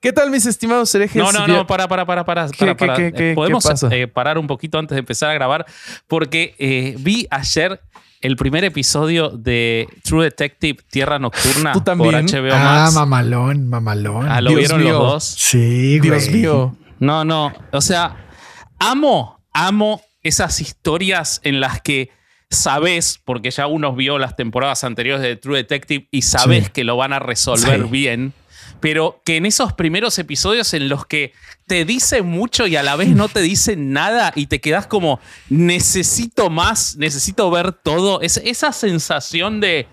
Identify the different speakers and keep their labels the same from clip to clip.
Speaker 1: ¿Qué tal, mis estimados herejes?
Speaker 2: No, no, no, para, para, para, para. para, para.
Speaker 1: qué, qué,
Speaker 2: Eh, Podemos eh, parar un poquito antes de empezar a grabar, porque eh, vi ayer el primer episodio de True Detective Tierra Nocturna
Speaker 1: ¿Tú también?
Speaker 2: por HBO
Speaker 3: Ah,
Speaker 2: Max.
Speaker 3: mamalón, mamalón.
Speaker 2: Ah, ¿Lo
Speaker 1: Dios
Speaker 2: vieron
Speaker 1: mío.
Speaker 2: los dos?
Speaker 3: Sí, güey.
Speaker 1: Dios mío.
Speaker 2: No, no. O sea, amo, amo esas historias en las que sabes, porque ya uno vio las temporadas anteriores de True Detective y sabes
Speaker 3: Sí.
Speaker 2: que lo van a resolver
Speaker 3: Sí.
Speaker 2: bien, pero que en esos primeros episodios en los que te dicen mucho y a la vez no te dicen nada y te quedas como, necesito más, necesito ver todo, es, esa sensación de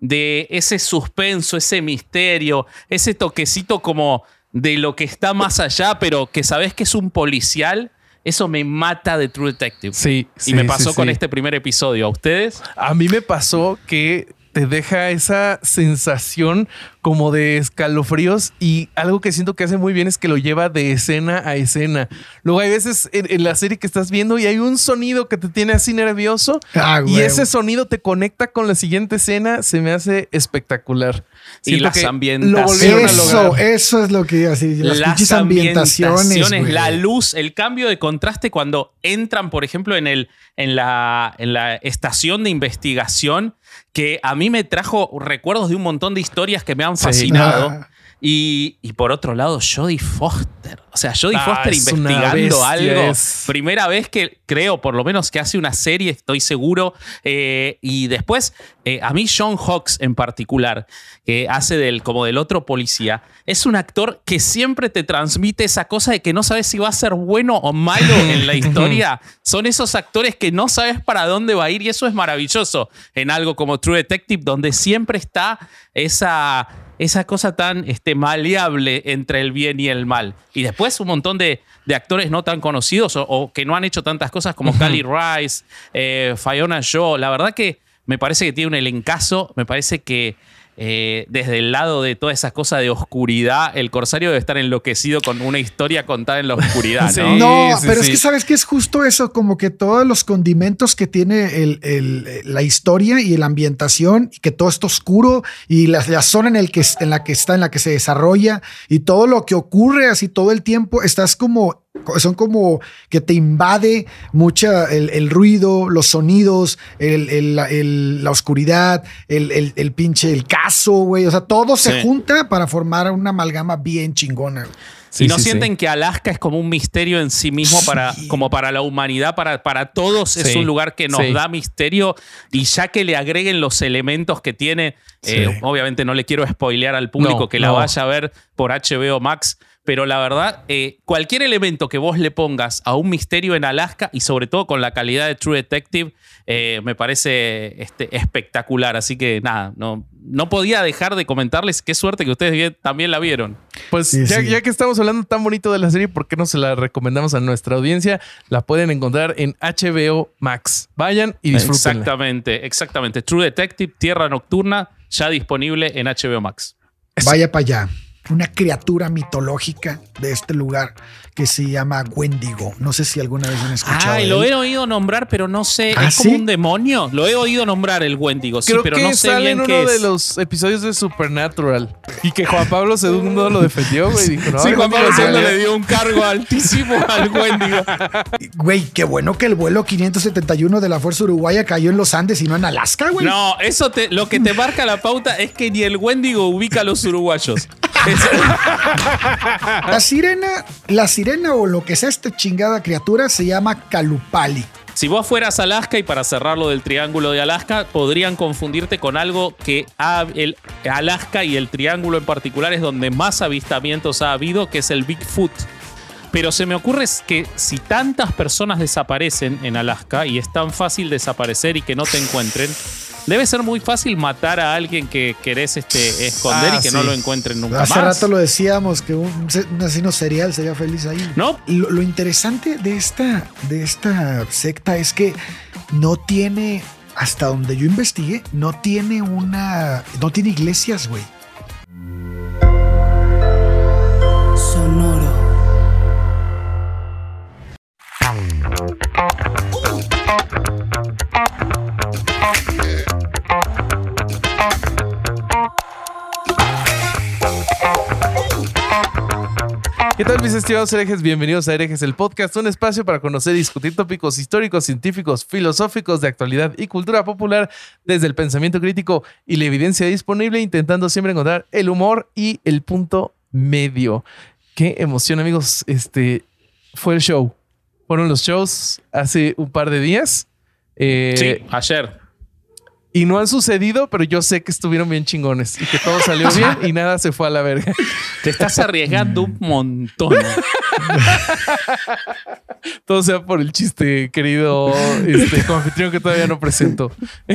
Speaker 2: de ese suspenso, ese misterio, ese toquecito como de lo que está más allá, pero que sabes que es un policial, eso me mata de True Detective.
Speaker 1: Sí,
Speaker 2: y
Speaker 1: sí,
Speaker 2: me
Speaker 1: sí,
Speaker 2: pasó con
Speaker 1: sí.
Speaker 2: este primer episodio. ¿A ustedes?
Speaker 1: A mí me pasó que te deja esa sensación como de escalofríos y algo que siento que hace muy bien es que lo lleva de escena a escena. Luego hay veces en, en la serie que estás viendo y hay un sonido que te tiene así nervioso
Speaker 3: Ah,
Speaker 1: y ese sonido te conecta con la siguiente escena, se me hace espectacular.
Speaker 2: Y las ambientaciones.
Speaker 3: Eso, eso es lo que iba a decir. Las, pinches ambientaciones.
Speaker 2: la luz, el cambio de contraste cuando entran, por ejemplo, en, el, en, la, en la estación de investigación, que a mí me trajo recuerdos de un montón de historias que me han
Speaker 1: Sí.
Speaker 2: fascinado.
Speaker 3: Ah.
Speaker 2: Y, y por otro lado, Jodie Foster. O sea, Jodie
Speaker 1: Ah,
Speaker 2: Foster investigando algo.
Speaker 1: es-
Speaker 2: Primera vez que creo, por lo menos, que hace una serie, estoy seguro. Eh, y después, eh, a mí, John Hawks en particular, que hace del, como del otro policía, es un actor que siempre te transmite esa cosa de que no sabes si va a ser bueno o malo en la historia. Son esos actores que no sabes para dónde va a ir y eso es maravilloso en algo como True Detective, donde siempre está esa, esa cosa tan este, maleable entre el bien y el mal. Y después un montón de, de actores no tan conocidos o, o que no han hecho tantas cosas como Cali Rice, eh, Fiona Shaw. La verdad que me parece que tiene un elencazo, me parece que eh, desde el lado de toda esa cosa de oscuridad, el Corsario debe estar enloquecido con una historia contada en la oscuridad,
Speaker 1: Sí.
Speaker 2: ¿no?
Speaker 3: No,
Speaker 1: sí,
Speaker 3: pero
Speaker 1: sí.
Speaker 3: es que sabes que es justo eso, como que todos los condimentos que tiene el- el- la historia y la ambientación, y que todo está oscuro, y la, la zona en, el que, en la que está, en la que se desarrolla, y todo lo que ocurre así todo el tiempo, estás como, son como que te invade mucha el, el ruido, los sonidos, el- el- la- el- la oscuridad, el, el- el pinche, el caso, güey. O sea, todo se
Speaker 2: Sí.
Speaker 3: junta para formar una amalgama bien chingona.
Speaker 1: Sí,
Speaker 2: y no
Speaker 1: sí, sí.
Speaker 2: sienten que Alaska es como un misterio en sí mismo para, como para la humanidad, para, para todos es un lugar que nos
Speaker 1: sí.
Speaker 2: da misterio y ya que le agreguen los elementos que tiene, eh, obviamente no le quiero spoilear al público
Speaker 1: No,
Speaker 2: que la
Speaker 1: no.
Speaker 2: vaya a ver por HBO Max, pero la verdad, eh, cualquier elemento que vos le pongas a un misterio en Alaska y sobre todo con la calidad de True Detective, eh, me parece este, espectacular. Así que nada, no, no podía dejar de comentarles qué suerte que ustedes también la vieron.
Speaker 1: Pues
Speaker 3: Sí,
Speaker 1: ya,
Speaker 3: sí.
Speaker 1: ya que estamos hablando tan bonito de la serie, ¿por qué no se la recomendamos a nuestra audiencia? La pueden encontrar en HBO Max. Vayan y disfruten.
Speaker 2: Exactamente, exactamente. True Detective, Tierra Nocturna, ya disponible en HBO Max.
Speaker 3: Vaya para allá. Una criatura mitológica de este lugar que se llama Wendigo. No sé si alguna vez han escuchado.
Speaker 2: Ay,
Speaker 3: de
Speaker 2: lo
Speaker 3: él.
Speaker 2: he oído nombrar, pero no sé.
Speaker 3: ¿Ah,
Speaker 2: es como
Speaker 3: sí?
Speaker 2: un demonio. Lo he oído nombrar el Wendigo, sí,
Speaker 1: Creo
Speaker 2: pero
Speaker 1: que
Speaker 2: no sé
Speaker 1: sale
Speaker 2: bien
Speaker 1: en
Speaker 2: qué
Speaker 1: uno de
Speaker 2: es.
Speaker 1: los episodios de Supernatural. Y que Juan Pablo II lo defendió, güey. Dijo, no,
Speaker 2: Sí, Juan Pablo. II le dio un cargo altísimo al Wendigo.
Speaker 3: Güey, qué bueno que el vuelo 571 de la Fuerza Uruguaya cayó en los Andes y no en Alaska, güey.
Speaker 2: No, eso te, lo que te marca la pauta es que ni el Wendigo ubica a los uruguayos.
Speaker 3: La sirena, la sirena o lo que sea esta chingada criatura se llama Calupali.
Speaker 2: Si vos fueras Alaska y para cerrarlo del triángulo de Alaska, podrían confundirte con algo que ha- el Alaska y el triángulo en particular es donde más avistamientos ha habido, que es el Bigfoot. Pero se me ocurre que si tantas personas desaparecen en Alaska y es tan fácil desaparecer y que no te encuentren, Debe ser muy fácil matar a alguien que querés este, esconder
Speaker 1: Ah,
Speaker 2: y que no lo encuentren nunca
Speaker 3: Hace
Speaker 2: más.
Speaker 3: rato lo decíamos que un, un asesino serial sería feliz ahí.
Speaker 2: ¿No?
Speaker 3: Lo, lo interesante de esta, de esta secta es que no tiene, hasta donde yo investigué, no tiene una, no tiene iglesias, güey.
Speaker 1: ¿Qué tal mis estimados herejes? Bienvenidos a Herejes, el podcast, un espacio para conocer y discutir tópicos históricos, científicos, filosóficos de actualidad y cultura popular desde el pensamiento crítico y la evidencia disponible, intentando siempre encontrar el humor y el punto medio. Qué emoción amigos, este fue el show. Fueron los shows hace un par de días. Eh,
Speaker 2: Sí, ayer.
Speaker 1: Y no han sucedido, pero yo sé que estuvieron bien chingones y que todo salió bien y nada se fue a la verga.
Speaker 2: Te estás arriesgando un montón.
Speaker 1: Todo sea por el chiste, querido este, anfitrión que todavía no presento.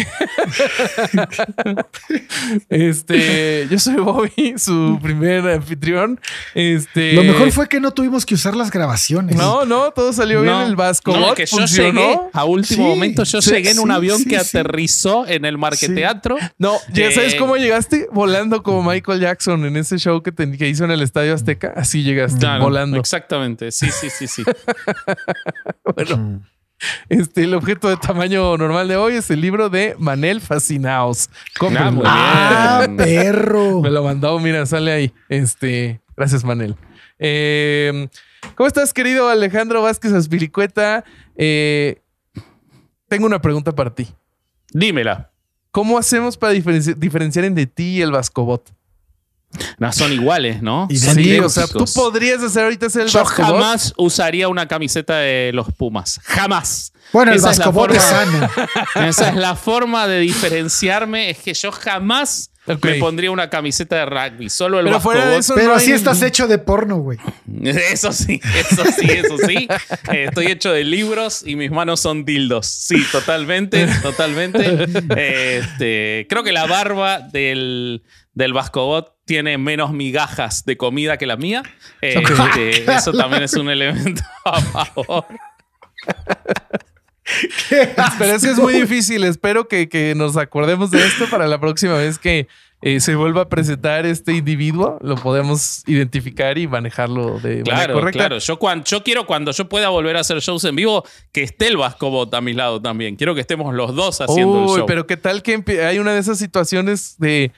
Speaker 1: Este, yo soy Bobby, su primer anfitrión. Este,
Speaker 3: Lo mejor fue que no tuvimos que usar las grabaciones.
Speaker 1: No, no, todo salió bien. El Vasco
Speaker 2: no,
Speaker 1: Bot
Speaker 2: que yo
Speaker 1: funcionó.
Speaker 2: llegué a último
Speaker 3: Sí,
Speaker 2: momento. Yo
Speaker 3: sí,
Speaker 2: llegué en un avión
Speaker 3: sí,
Speaker 2: que
Speaker 3: sí.
Speaker 2: aterrizó en el Marqueteatro.
Speaker 1: No, ¿ya
Speaker 2: Eh,
Speaker 1: sabes cómo llegaste? Volando como Michael Jackson en ese show que, que hizo en el Estadio Azteca. Así llegaste,
Speaker 2: Claro,
Speaker 1: volando.
Speaker 2: Exactamente. Sí, sí, sí, sí.
Speaker 1: Bueno, este, el objeto de tamaño normal de hoy es el libro de Manel Fascinaos. Cómprenlo.
Speaker 2: muy
Speaker 3: Ah,
Speaker 2: Bien.
Speaker 3: perro.
Speaker 1: Me lo mandó, mira, sale ahí. Este, gracias, Manel. Eh, ¿Cómo estás, querido Alejandro Vázquez Aspiricueta? Eh, tengo una pregunta para ti.
Speaker 2: Dímela.
Speaker 1: ¿Cómo hacemos para diferenci- diferenciar entre ti y el Vascobot?
Speaker 2: No, son iguales, ¿no?
Speaker 3: Y
Speaker 2: Son
Speaker 1: Sí, o sea, tú podrías hacer ahorita ser el
Speaker 2: Yo jamás usaría una camiseta de los Pumas. Jamás.
Speaker 3: Bueno, el
Speaker 2: Esa es la
Speaker 3: Vascobot es
Speaker 2: forma-
Speaker 3: sano.
Speaker 2: Esa es la forma de diferenciarme. Es que yo jamás me pondría una camiseta de rugby. Solo el
Speaker 1: Pero fuera de
Speaker 2: Vascobot.
Speaker 1: eso,
Speaker 3: Pero
Speaker 1: no
Speaker 3: así
Speaker 1: hay-
Speaker 3: estás hecho de porno, güey.
Speaker 2: Eso sí, eso sí, eso sí. Eh, estoy hecho de libros y mis manos son dildos. Sí, totalmente, totalmente. Este, creo que la barba del, del Vascobot tiene menos migajas de comida que la mía. Este, eso también es un elemento a favor.
Speaker 1: Pero es que es muy difícil. Espero que, que nos acordemos de esto para la próxima vez que eh, se vuelva a presentar este individuo. Lo podemos identificar y manejarlo de manera
Speaker 2: Claro,
Speaker 1: correcta.
Speaker 2: claro. Yo, cuan- yo quiero cuando yo pueda volver a hacer shows en vivo que esté el Vascobot a mi lado también. Quiero que estemos los dos haciendo el show.
Speaker 1: pero qué tal que hay una de esas situaciones de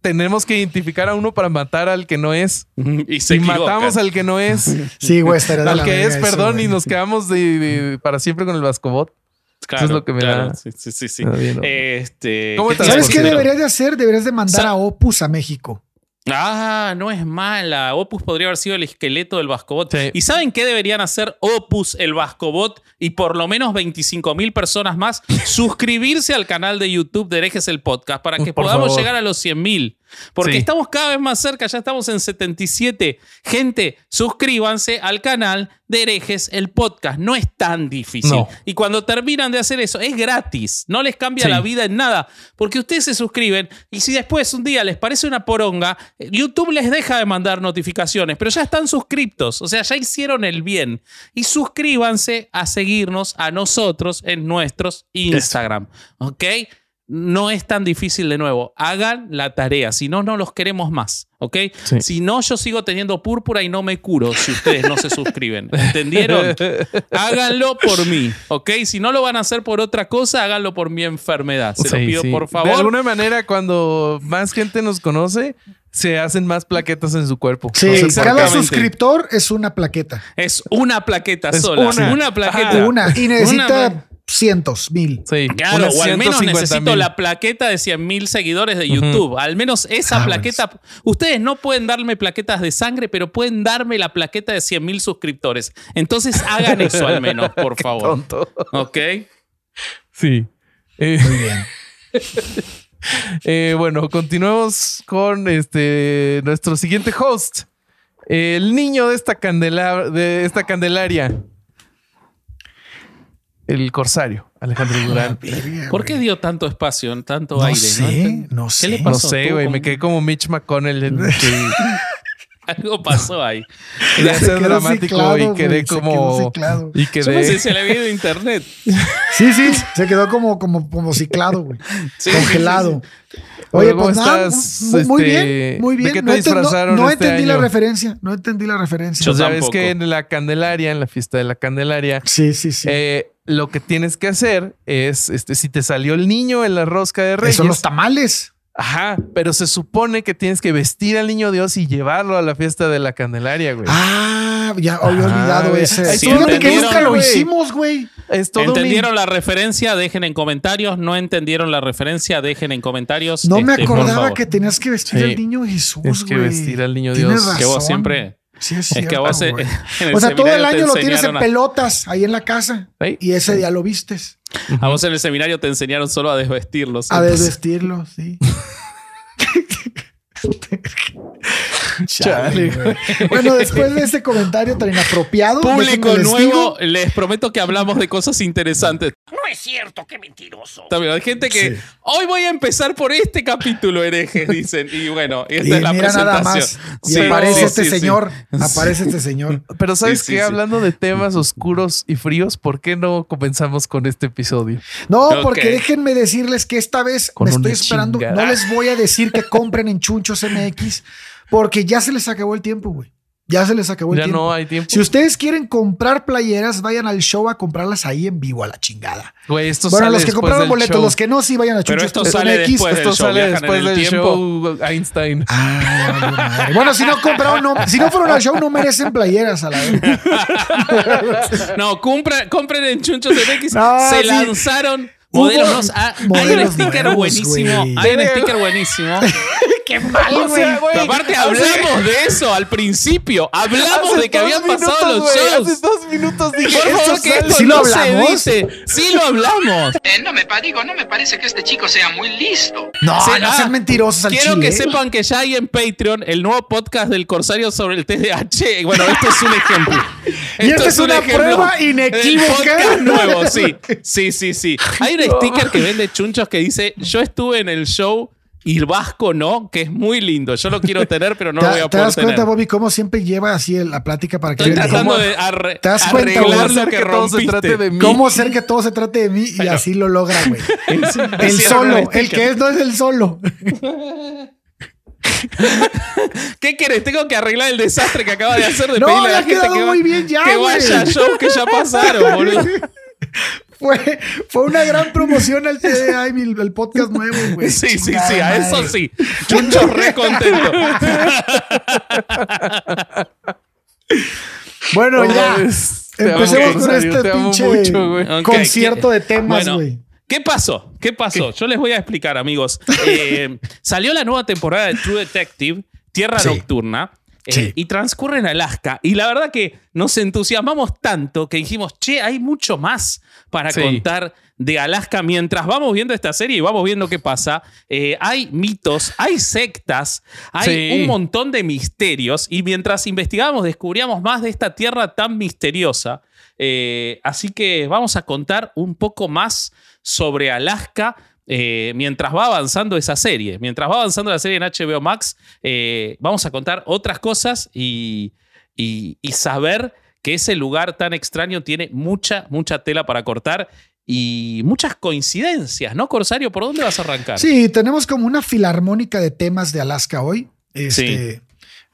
Speaker 1: tenemos que identificar a uno para matar al que no es
Speaker 2: y se
Speaker 1: y
Speaker 2: equivocan.
Speaker 1: matamos al que no es,
Speaker 3: Sí, güey, estaría de
Speaker 1: al
Speaker 3: la
Speaker 1: que es,
Speaker 3: eso,
Speaker 1: perdón,
Speaker 3: güey.
Speaker 1: y nos quedamos de, de- para siempre con el Vascobot.
Speaker 2: Claro,
Speaker 1: Eso es lo que me
Speaker 2: claro.
Speaker 1: da-
Speaker 2: Sí, sí, sí. sí.
Speaker 1: me da bien, ¿no?
Speaker 2: Este,
Speaker 1: ¿Cómo
Speaker 2: ¿qué
Speaker 1: estás,
Speaker 2: te iba a
Speaker 3: ¿Sabes qué deberías de hacer? Deberías de mandar
Speaker 2: Sa-
Speaker 3: a Opus a México.
Speaker 2: Ah, no es mala. Opus podría haber sido el esqueleto del Vascobot.
Speaker 1: Sí.
Speaker 2: ¿Y saben qué deberían hacer Opus, el Vascobot y por lo menos 25 mil personas más? Suscribirse al canal de YouTube de Herejes el Podcast para que
Speaker 1: Por
Speaker 2: podamos
Speaker 1: favor.
Speaker 2: llegar a los 100 mil. Porque
Speaker 1: Sí.
Speaker 2: estamos cada vez más cerca, ya estamos en 77. Gente, suscríbanse al canal de Herejes el Podcast. No es tan difícil.
Speaker 1: No.
Speaker 2: Y cuando terminan de hacer eso, es gratis. No les cambia
Speaker 1: Sí.
Speaker 2: la vida en nada. Porque ustedes se suscriben y si después un día les parece una poronga, YouTube les deja de mandar notificaciones, pero ya están suscriptos. O sea, ya hicieron el bien. Y suscríbanse a seguirnos a nosotros en nuestros Instagram. ¿Ok? No es tan difícil de nuevo. Hagan la tarea. Si no, no los queremos más. ¿Ok?
Speaker 1: Sí.
Speaker 2: Si no, yo sigo teniendo púrpura y no me curo si ustedes no se suscriben. ¿Entendieron? Háganlo por mí. ¿Ok? Si no lo van a hacer por otra cosa, háganlo por mi enfermedad. Se lo pido
Speaker 1: sí.
Speaker 2: por
Speaker 1: De
Speaker 2: favor.
Speaker 1: alguna manera, cuando más gente nos conoce, se hacen más plaquetas en su cuerpo.
Speaker 3: Sí, cada suscriptor es una plaqueta.
Speaker 2: Es una plaqueta
Speaker 1: Es
Speaker 2: sola.
Speaker 1: una.
Speaker 2: Una, plaqueta.
Speaker 1: Ajá.
Speaker 3: Una. Y necesita
Speaker 2: Una-
Speaker 3: cientos, mil.
Speaker 1: Sí,
Speaker 2: Claro, o al menos
Speaker 1: 150
Speaker 2: necesito la plaqueta de 100 mil seguidores de YouTube. Al menos esa
Speaker 3: Ah,
Speaker 2: plaqueta. Ustedes no pueden darme plaquetas de sangre, pero pueden darme la plaqueta de 100 mil suscriptores. Entonces hagan eso al menos, por favor.
Speaker 1: Tonto.
Speaker 2: ¿Ok?
Speaker 1: Sí. Eh,
Speaker 3: Muy bien.
Speaker 1: eh, bueno, continuemos con este nuestro siguiente host. El niño de esta, candela, de esta candelaria. El corsario, Alejandro Durán.
Speaker 2: ¿Por qué dio tanto espacio, tanto
Speaker 3: No
Speaker 2: aire?
Speaker 3: sé, no
Speaker 2: ¿Qué
Speaker 3: sé.
Speaker 2: le
Speaker 1: No
Speaker 2: pasó?
Speaker 1: sé,
Speaker 2: Tuvo
Speaker 1: güey.
Speaker 2: como-
Speaker 1: Me quedé como Mitch McConnell. en- que
Speaker 2: Algo pasó ahí.
Speaker 1: Quería
Speaker 3: Se
Speaker 1: ser
Speaker 3: quedó
Speaker 1: dramático
Speaker 3: ciclado,
Speaker 1: y quedé
Speaker 3: quedó
Speaker 1: como. Y quedé.
Speaker 2: se le había ido internet.
Speaker 3: Sí, sí, se quedó como, como, como ciclado, güey.
Speaker 2: Sí,
Speaker 3: Congelado.
Speaker 2: sí,
Speaker 3: Oye,
Speaker 1: ¿Cómo
Speaker 3: pues nada,
Speaker 1: estás,
Speaker 3: muy, muy
Speaker 1: este,
Speaker 3: bien, muy
Speaker 1: de
Speaker 3: bien.
Speaker 1: qué te
Speaker 3: no, no-
Speaker 1: disfrazaron
Speaker 3: no
Speaker 1: este
Speaker 3: entendí la referencia, no entendí la referencia.
Speaker 2: Yo
Speaker 1: Pues ya ves
Speaker 2: tampoco.
Speaker 1: que en la Candelaria, en la fiesta de la Candelaria,
Speaker 3: Sí, sí, sí.
Speaker 1: eh, lo que tienes que hacer es, este, si te salió el niño en la rosca de Reyes,
Speaker 3: Son los tamales.
Speaker 1: ajá, pero se supone que tienes que vestir al niño Dios y llevarlo a la fiesta de la Candelaria, güey.
Speaker 3: Ah, ya había olvidado ese.
Speaker 2: Sí,
Speaker 3: Fíjate que nunca lo
Speaker 1: güey.
Speaker 3: hicimos, güey.
Speaker 1: es todo
Speaker 2: ¿Entendieron la referencia? Dejen en comentarios. ¿No entendieron la referencia? Dejen en comentarios.
Speaker 3: No me
Speaker 2: este,
Speaker 3: acordaba que tenías que vestir
Speaker 1: Sí.
Speaker 3: al niño Jesús,
Speaker 1: Tienes que
Speaker 3: güey.
Speaker 1: vestir al niño
Speaker 3: Tienes
Speaker 1: Dios.
Speaker 3: razón.
Speaker 2: Que vos siempre...
Speaker 3: Sí, es,
Speaker 2: Es que a
Speaker 3: cierto,
Speaker 2: el
Speaker 3: O sea, todo el año lo tienes en
Speaker 2: a-
Speaker 3: pelotas ahí en la casa.
Speaker 1: Sí.
Speaker 3: Y ese día lo vistes.
Speaker 2: A vos en el seminario te enseñaron solo a desvestirlos.
Speaker 3: A
Speaker 2: Entonces,
Speaker 3: desvestirlo, sí.
Speaker 1: Chale.
Speaker 3: Bueno, después de este comentario tan inapropiado,
Speaker 2: Público
Speaker 3: les
Speaker 2: nuevo,
Speaker 3: digo-
Speaker 2: les prometo que hablamos de cosas interesantes.
Speaker 4: No es cierto, qué mentiroso.
Speaker 2: También hay gente que
Speaker 3: Sí.
Speaker 2: hoy voy a empezar por este capítulo herejes, dicen. Y bueno, esta
Speaker 3: y
Speaker 2: es la
Speaker 3: mira nada
Speaker 2: presentación.
Speaker 3: más. Y
Speaker 2: Sí,
Speaker 3: aparece
Speaker 2: sí,
Speaker 3: este
Speaker 2: sí, sí.
Speaker 3: señor. Aparece este señor.
Speaker 1: Pero sabes
Speaker 2: Sí, sí,
Speaker 1: que
Speaker 2: sí.
Speaker 1: hablando de temas oscuros y fríos, ¿por qué no comenzamos con este episodio?
Speaker 3: No, porque déjenme decirles que esta vez
Speaker 1: Con
Speaker 3: me estoy esperando.
Speaker 1: chingada.
Speaker 3: No les voy a decir que compren en Chunchos MX porque ya se les acabó el tiempo, güey. Ya se les acabó el
Speaker 1: Ya
Speaker 3: tiempo.
Speaker 1: no hay tiempo.
Speaker 3: Si ustedes quieren comprar playeras, vayan al show a comprarlas ahí en vivo a la chingada.
Speaker 1: Güey, esto
Speaker 3: bueno,
Speaker 1: sale
Speaker 3: los que compraron boletos,
Speaker 1: show.
Speaker 3: los que no, sí vayan a
Speaker 2: Pero
Speaker 3: Chunchos
Speaker 2: esto sale
Speaker 3: MX.
Speaker 2: después del
Speaker 1: Esto
Speaker 2: show,
Speaker 1: sale después
Speaker 2: el
Speaker 1: del show Einstein.
Speaker 3: Ah, ya madre. bueno, si no compraron, no, si no fueron al show, no merecen playeras a la vez.
Speaker 2: No, compra- compren en Chunchos MX.
Speaker 3: No,
Speaker 2: se
Speaker 3: sí.
Speaker 2: lanzaron modelos. nuevos. Ah, hay un
Speaker 3: modelos
Speaker 2: sticker buenísimo.
Speaker 3: güey.
Speaker 2: Hay un sticker buenísimo.
Speaker 3: Qué mal,
Speaker 1: O sea, güey,
Speaker 2: aparte, hablamos de eso al principio. Hablamos
Speaker 1: hace
Speaker 2: de que habían pasado los
Speaker 1: güey,
Speaker 2: shows.
Speaker 1: Hace dos minutos dije
Speaker 2: Por favor,
Speaker 1: esto
Speaker 2: que esto
Speaker 3: ¿Sí lo
Speaker 2: no se
Speaker 3: hablamos?
Speaker 2: dice. Sí lo hablamos.
Speaker 4: Eh, no me digo, no me parece que este chico sea muy listo.
Speaker 3: No, no
Speaker 2: ah,
Speaker 3: sean mentirosos al
Speaker 2: Quiero
Speaker 3: chile.
Speaker 2: que sepan que ya hay en Patreon el nuevo podcast del Corsario sobre el TDAH. Bueno, esto es un ejemplo.
Speaker 3: Y esta es
Speaker 2: un
Speaker 3: una
Speaker 2: ejemplo
Speaker 3: prueba inequívoca.
Speaker 2: podcast nuevo, sí. Sí, sí, sí. Hay un sticker que vende chunchos que dice: Yo estuve en el show y el Vasco no, que es muy lindo. Yo lo quiero tener, pero no
Speaker 3: ¿Te,
Speaker 2: lo voy a
Speaker 3: te
Speaker 2: poder
Speaker 3: das
Speaker 2: tener.
Speaker 3: cuenta, Bobby, cómo siempre lleva así el- la plática para que
Speaker 2: Estoy tratando
Speaker 3: cómo,
Speaker 2: de arre-
Speaker 3: ¿Te das cuenta,
Speaker 2: lo
Speaker 1: Hacer
Speaker 2: que
Speaker 1: que todo se trate de mí.
Speaker 3: cómo hacer que todo se trate de mí y así lo logra, güey. El
Speaker 2: Hicieron
Speaker 3: solo, el que es no es el solo.
Speaker 2: ¿Qué quieres? Tengo que arreglar el desastre que acaba de hacer de
Speaker 3: No,
Speaker 2: pedirle a
Speaker 3: le
Speaker 2: la
Speaker 3: ha
Speaker 2: gente
Speaker 3: quedado
Speaker 2: que, va-
Speaker 3: muy bien ya,
Speaker 2: que vaya a shows que ya pasaron, boludo.
Speaker 3: Fue, fue una gran promoción al TDA y mi- el podcast nuevo, güey.
Speaker 2: Sí, sí, sí, a eso sí. Chuncho re contento.
Speaker 3: Bueno,
Speaker 1: No
Speaker 3: ya. Empecemos con este pinche
Speaker 1: mucho,
Speaker 3: concierto
Speaker 2: ¿qué-
Speaker 3: de temas,
Speaker 2: Bueno,
Speaker 3: güey.
Speaker 2: ¿Qué pasó? ¿Qué pasó? Yo les voy a explicar, amigos. Eh, salió la nueva temporada de True Detective, Tierra
Speaker 3: Sí.
Speaker 2: Nocturna, eh,
Speaker 3: Sí.
Speaker 2: y transcurre en Alaska. Y la verdad que nos entusiasmamos tanto que dijimos, che, hay mucho más para
Speaker 1: Sí.
Speaker 2: contar de Alaska. Mientras vamos viendo esta serie y vamos viendo qué pasa, eh, hay mitos, hay sectas, hay
Speaker 1: Sí.
Speaker 2: un montón de misterios. Y mientras investigábamos, descubríamos más de esta tierra tan misteriosa. Eh, así que vamos a contar un poco más sobre Alaska eh, mientras va avanzando esa serie. Mientras va avanzando la serie en HBO Max, eh, vamos a contar otras cosas y, y- y saber que ese lugar tan extraño tiene mucha, mucha tela para cortar y muchas coincidencias, ¿no, Corsario? ¿Por dónde vas a arrancar?
Speaker 3: Sí, tenemos como una filarmónica de temas de Alaska hoy. Este,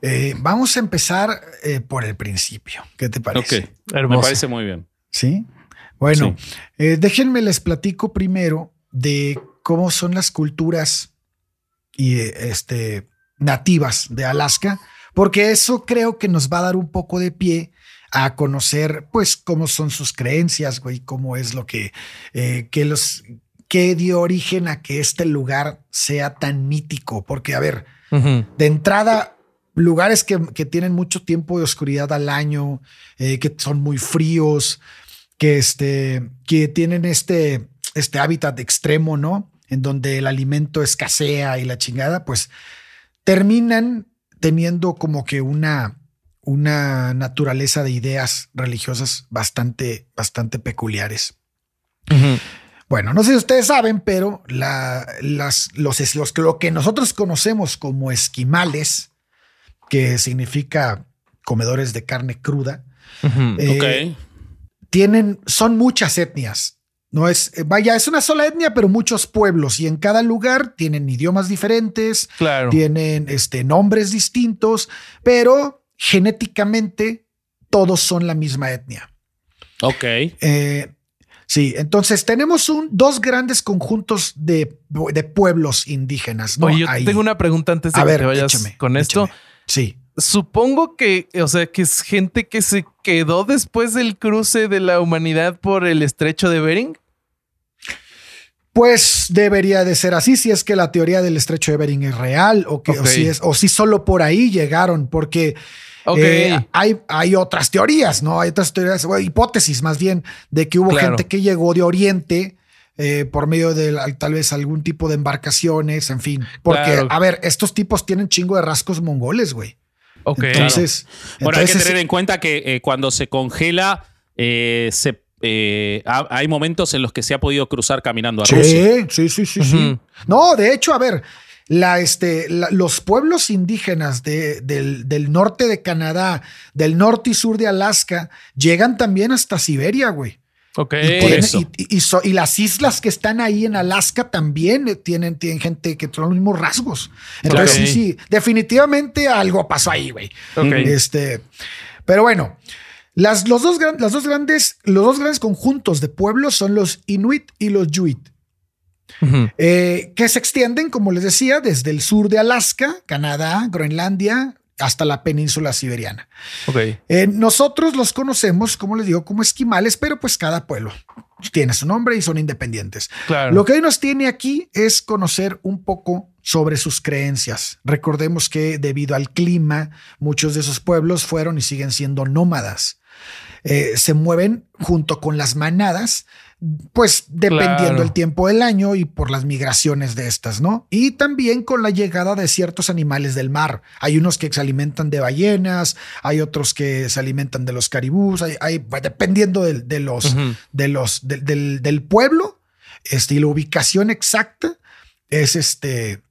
Speaker 3: eh, vamos a empezar eh, por el principio. ¿Qué te
Speaker 2: Ok,
Speaker 3: parece?
Speaker 2: me
Speaker 1: Hermoso.
Speaker 2: parece muy bien.
Speaker 3: Sí. Bueno, eh, déjenme les platico primero de cómo son las culturas y este nativas de Alaska, porque eso creo que nos va a dar un poco de pie a conocer, pues, cómo son sus creencias, güey, cómo es lo que, eh, que los, que dio origen a que este lugar sea tan mítico, porque, a ver, de entrada, lugares que, que tienen mucho tiempo de oscuridad al año, eh, que son muy fríos, que, este, que tienen este, este hábitat extremo, ¿no? En donde el alimento escasea y la chingada, pues terminan teniendo como que una, una naturaleza de ideas religiosas bastante, bastante peculiares. Bueno, no sé si ustedes saben, pero la- las, los, es- los- lo que nosotros conocemos como esquimales, que significa comedores de carne cruda, eh, tienen, son muchas etnias. No es, eh, vaya, es una sola etnia, pero muchos pueblos y en cada lugar tienen idiomas diferentes,
Speaker 1: Claro.
Speaker 3: tienen este, nombres distintos, pero genéticamente todos son la misma etnia.
Speaker 2: Ok.
Speaker 3: Eh, sí, entonces tenemos un, dos grandes conjuntos de, de pueblos indígenas. ¿no?
Speaker 1: Oye, yo
Speaker 3: Ahí.
Speaker 1: tengo una pregunta antes de
Speaker 3: A
Speaker 1: que
Speaker 3: ver,
Speaker 1: te vayas
Speaker 3: échame,
Speaker 1: con esto.
Speaker 3: échame. Sí.
Speaker 1: Supongo que, o sea, que es gente que se quedó después del cruce de la humanidad por el estrecho de Bering.
Speaker 3: Pues debería de ser así si es que la teoría del estrecho de Bering es real o que o si es o si solo por ahí llegaron porque eh, hay, hay otras teorías, no hay otras teorías, bueno, hipótesis más bien de que hubo
Speaker 1: Claro.
Speaker 3: gente que llegó de Oriente eh, por medio de tal vez algún tipo de embarcaciones, en fin, porque
Speaker 1: Claro.
Speaker 3: a ver, estos tipos tienen chingo de rasgos mongoles, güey.
Speaker 1: ok.
Speaker 3: Entonces,
Speaker 2: Bueno, hay que tener en cuenta que eh, cuando se congela, eh, se, eh, ha- hay momentos en los que se ha podido cruzar caminando a Rusia.
Speaker 3: Sí, sí, sí, sí, sí. No, de hecho, a ver, la, este, la- los pueblos indígenas de- del, del norte de Canadá, del norte y sur de Alaska, llegan también hasta Siberia, güey.
Speaker 1: ok.
Speaker 3: Y, tienen-
Speaker 2: eso.
Speaker 3: y- y- y so- y las islas que están ahí en Alaska también eh, tienen, tienen gente que tiene los mismos rasgos. Entonces, sí, sí, definitivamente algo pasó ahí, güey.
Speaker 1: Ok.
Speaker 3: Este, pero bueno, las, los dos, las dos grandes, los dos grandes conjuntos de pueblos son los Inuit y los Yuit. Eh, que se extienden, como les decía, desde el sur de Alaska, Canadá, Groenlandia, hasta la península siberiana. Eh, nosotros los conocemos, como les digo, como esquimales, pero pues cada pueblo tiene su nombre y son independientes.
Speaker 1: Claro.
Speaker 3: Lo que hoy nos tiene aquí es conocer un poco sobre sus creencias. Recordemos que debido al clima, muchos de esos pueblos fueron y siguen siendo nómadas. Eh, se mueven junto con las manadas, pues dependiendo
Speaker 1: Claro.
Speaker 3: el tiempo del año y por las migraciones de estas, ¿no? Y también con la llegada de ciertos animales del mar. Hay unos que se alimentan de ballenas, hay otros que se alimentan de los caribús, hay, hay- dependiendo del- de, los, de los del, del- del pueblo, este, y la ubicación exacta es este.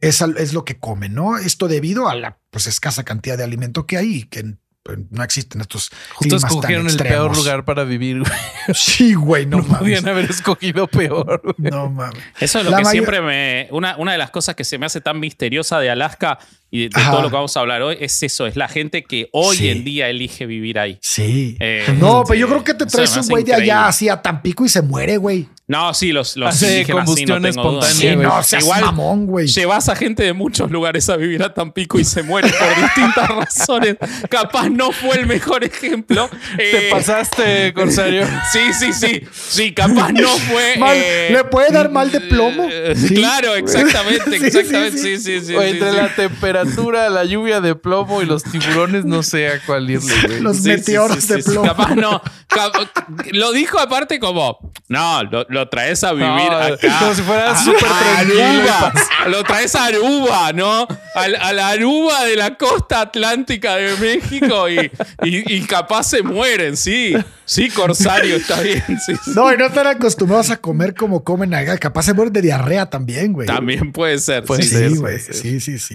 Speaker 3: Es, lo que comen, ¿no? Esto debido a la pues, escasa cantidad de alimento que hay y que no existen estos
Speaker 1: Justo
Speaker 3: climas tan
Speaker 1: escogieron el peor lugar para vivir. güey.
Speaker 3: Sí, güey, no,
Speaker 1: No,
Speaker 3: mames.
Speaker 1: podían haber escogido peor. güey.
Speaker 3: No mames.
Speaker 2: Eso es lo
Speaker 3: La
Speaker 2: que
Speaker 3: mayor-
Speaker 2: siempre me. Una, una de las cosas que se me hace tan misteriosa de Alaska y de, todo lo que vamos a hablar hoy es eso: es la gente que hoy
Speaker 3: Sí.
Speaker 2: en día elige vivir ahí.
Speaker 3: Sí.
Speaker 2: Eh,
Speaker 3: no, pero yo creo que te traes un güey de allá hacia Tampico y se muere, güey.
Speaker 2: No, sí, los, los
Speaker 1: Hace
Speaker 2: indígenas sí, no
Speaker 1: combustión
Speaker 2: duda.
Speaker 1: espontánea,
Speaker 3: no seas
Speaker 2: Igual
Speaker 3: mamón, güey.
Speaker 2: Llevas a gente de muchos lugares a vivir a Tampico y se muere por distintas razones. Capaz no fue el mejor ejemplo.
Speaker 1: Te
Speaker 2: Eh,
Speaker 1: pasaste, Corsario.
Speaker 2: Sí, sí, sí. Sí, capaz no fue.
Speaker 3: Mal-
Speaker 2: eh,
Speaker 3: ¿Le puede dar mal de plomo? Sí.
Speaker 2: Claro, exactamente,
Speaker 3: Sí,
Speaker 2: exactamente.
Speaker 3: sí,
Speaker 2: Sí, sí, sí.
Speaker 1: O
Speaker 2: sí,
Speaker 1: entre
Speaker 2: sí.
Speaker 1: la temperatura, la lluvia de plomo y los tiburones, no sé a cuál irle, güey.
Speaker 3: Los meteoros
Speaker 2: sí, sí,
Speaker 3: de plomo.
Speaker 2: Capaz no. cap- lo dijo aparte como, no, lo, lo traes a vivir
Speaker 1: No,
Speaker 2: acá.
Speaker 1: como si fuera
Speaker 2: a-
Speaker 1: súper
Speaker 2: a Aruba. Lo traes a Aruba, ¿no? Al- A, la Aruba de la costa atlántica de México y, y- y capaz se mueren, sí. Sí, Corsario, está bien. sí, sí.
Speaker 3: No, y no están acostumbrados a comer como comen acá. Capaz se mueren de diarrea también, güey.
Speaker 2: También puede ser.
Speaker 1: Puede
Speaker 2: sí,
Speaker 1: ser.
Speaker 3: Sí, güey. Sí, sí, sí.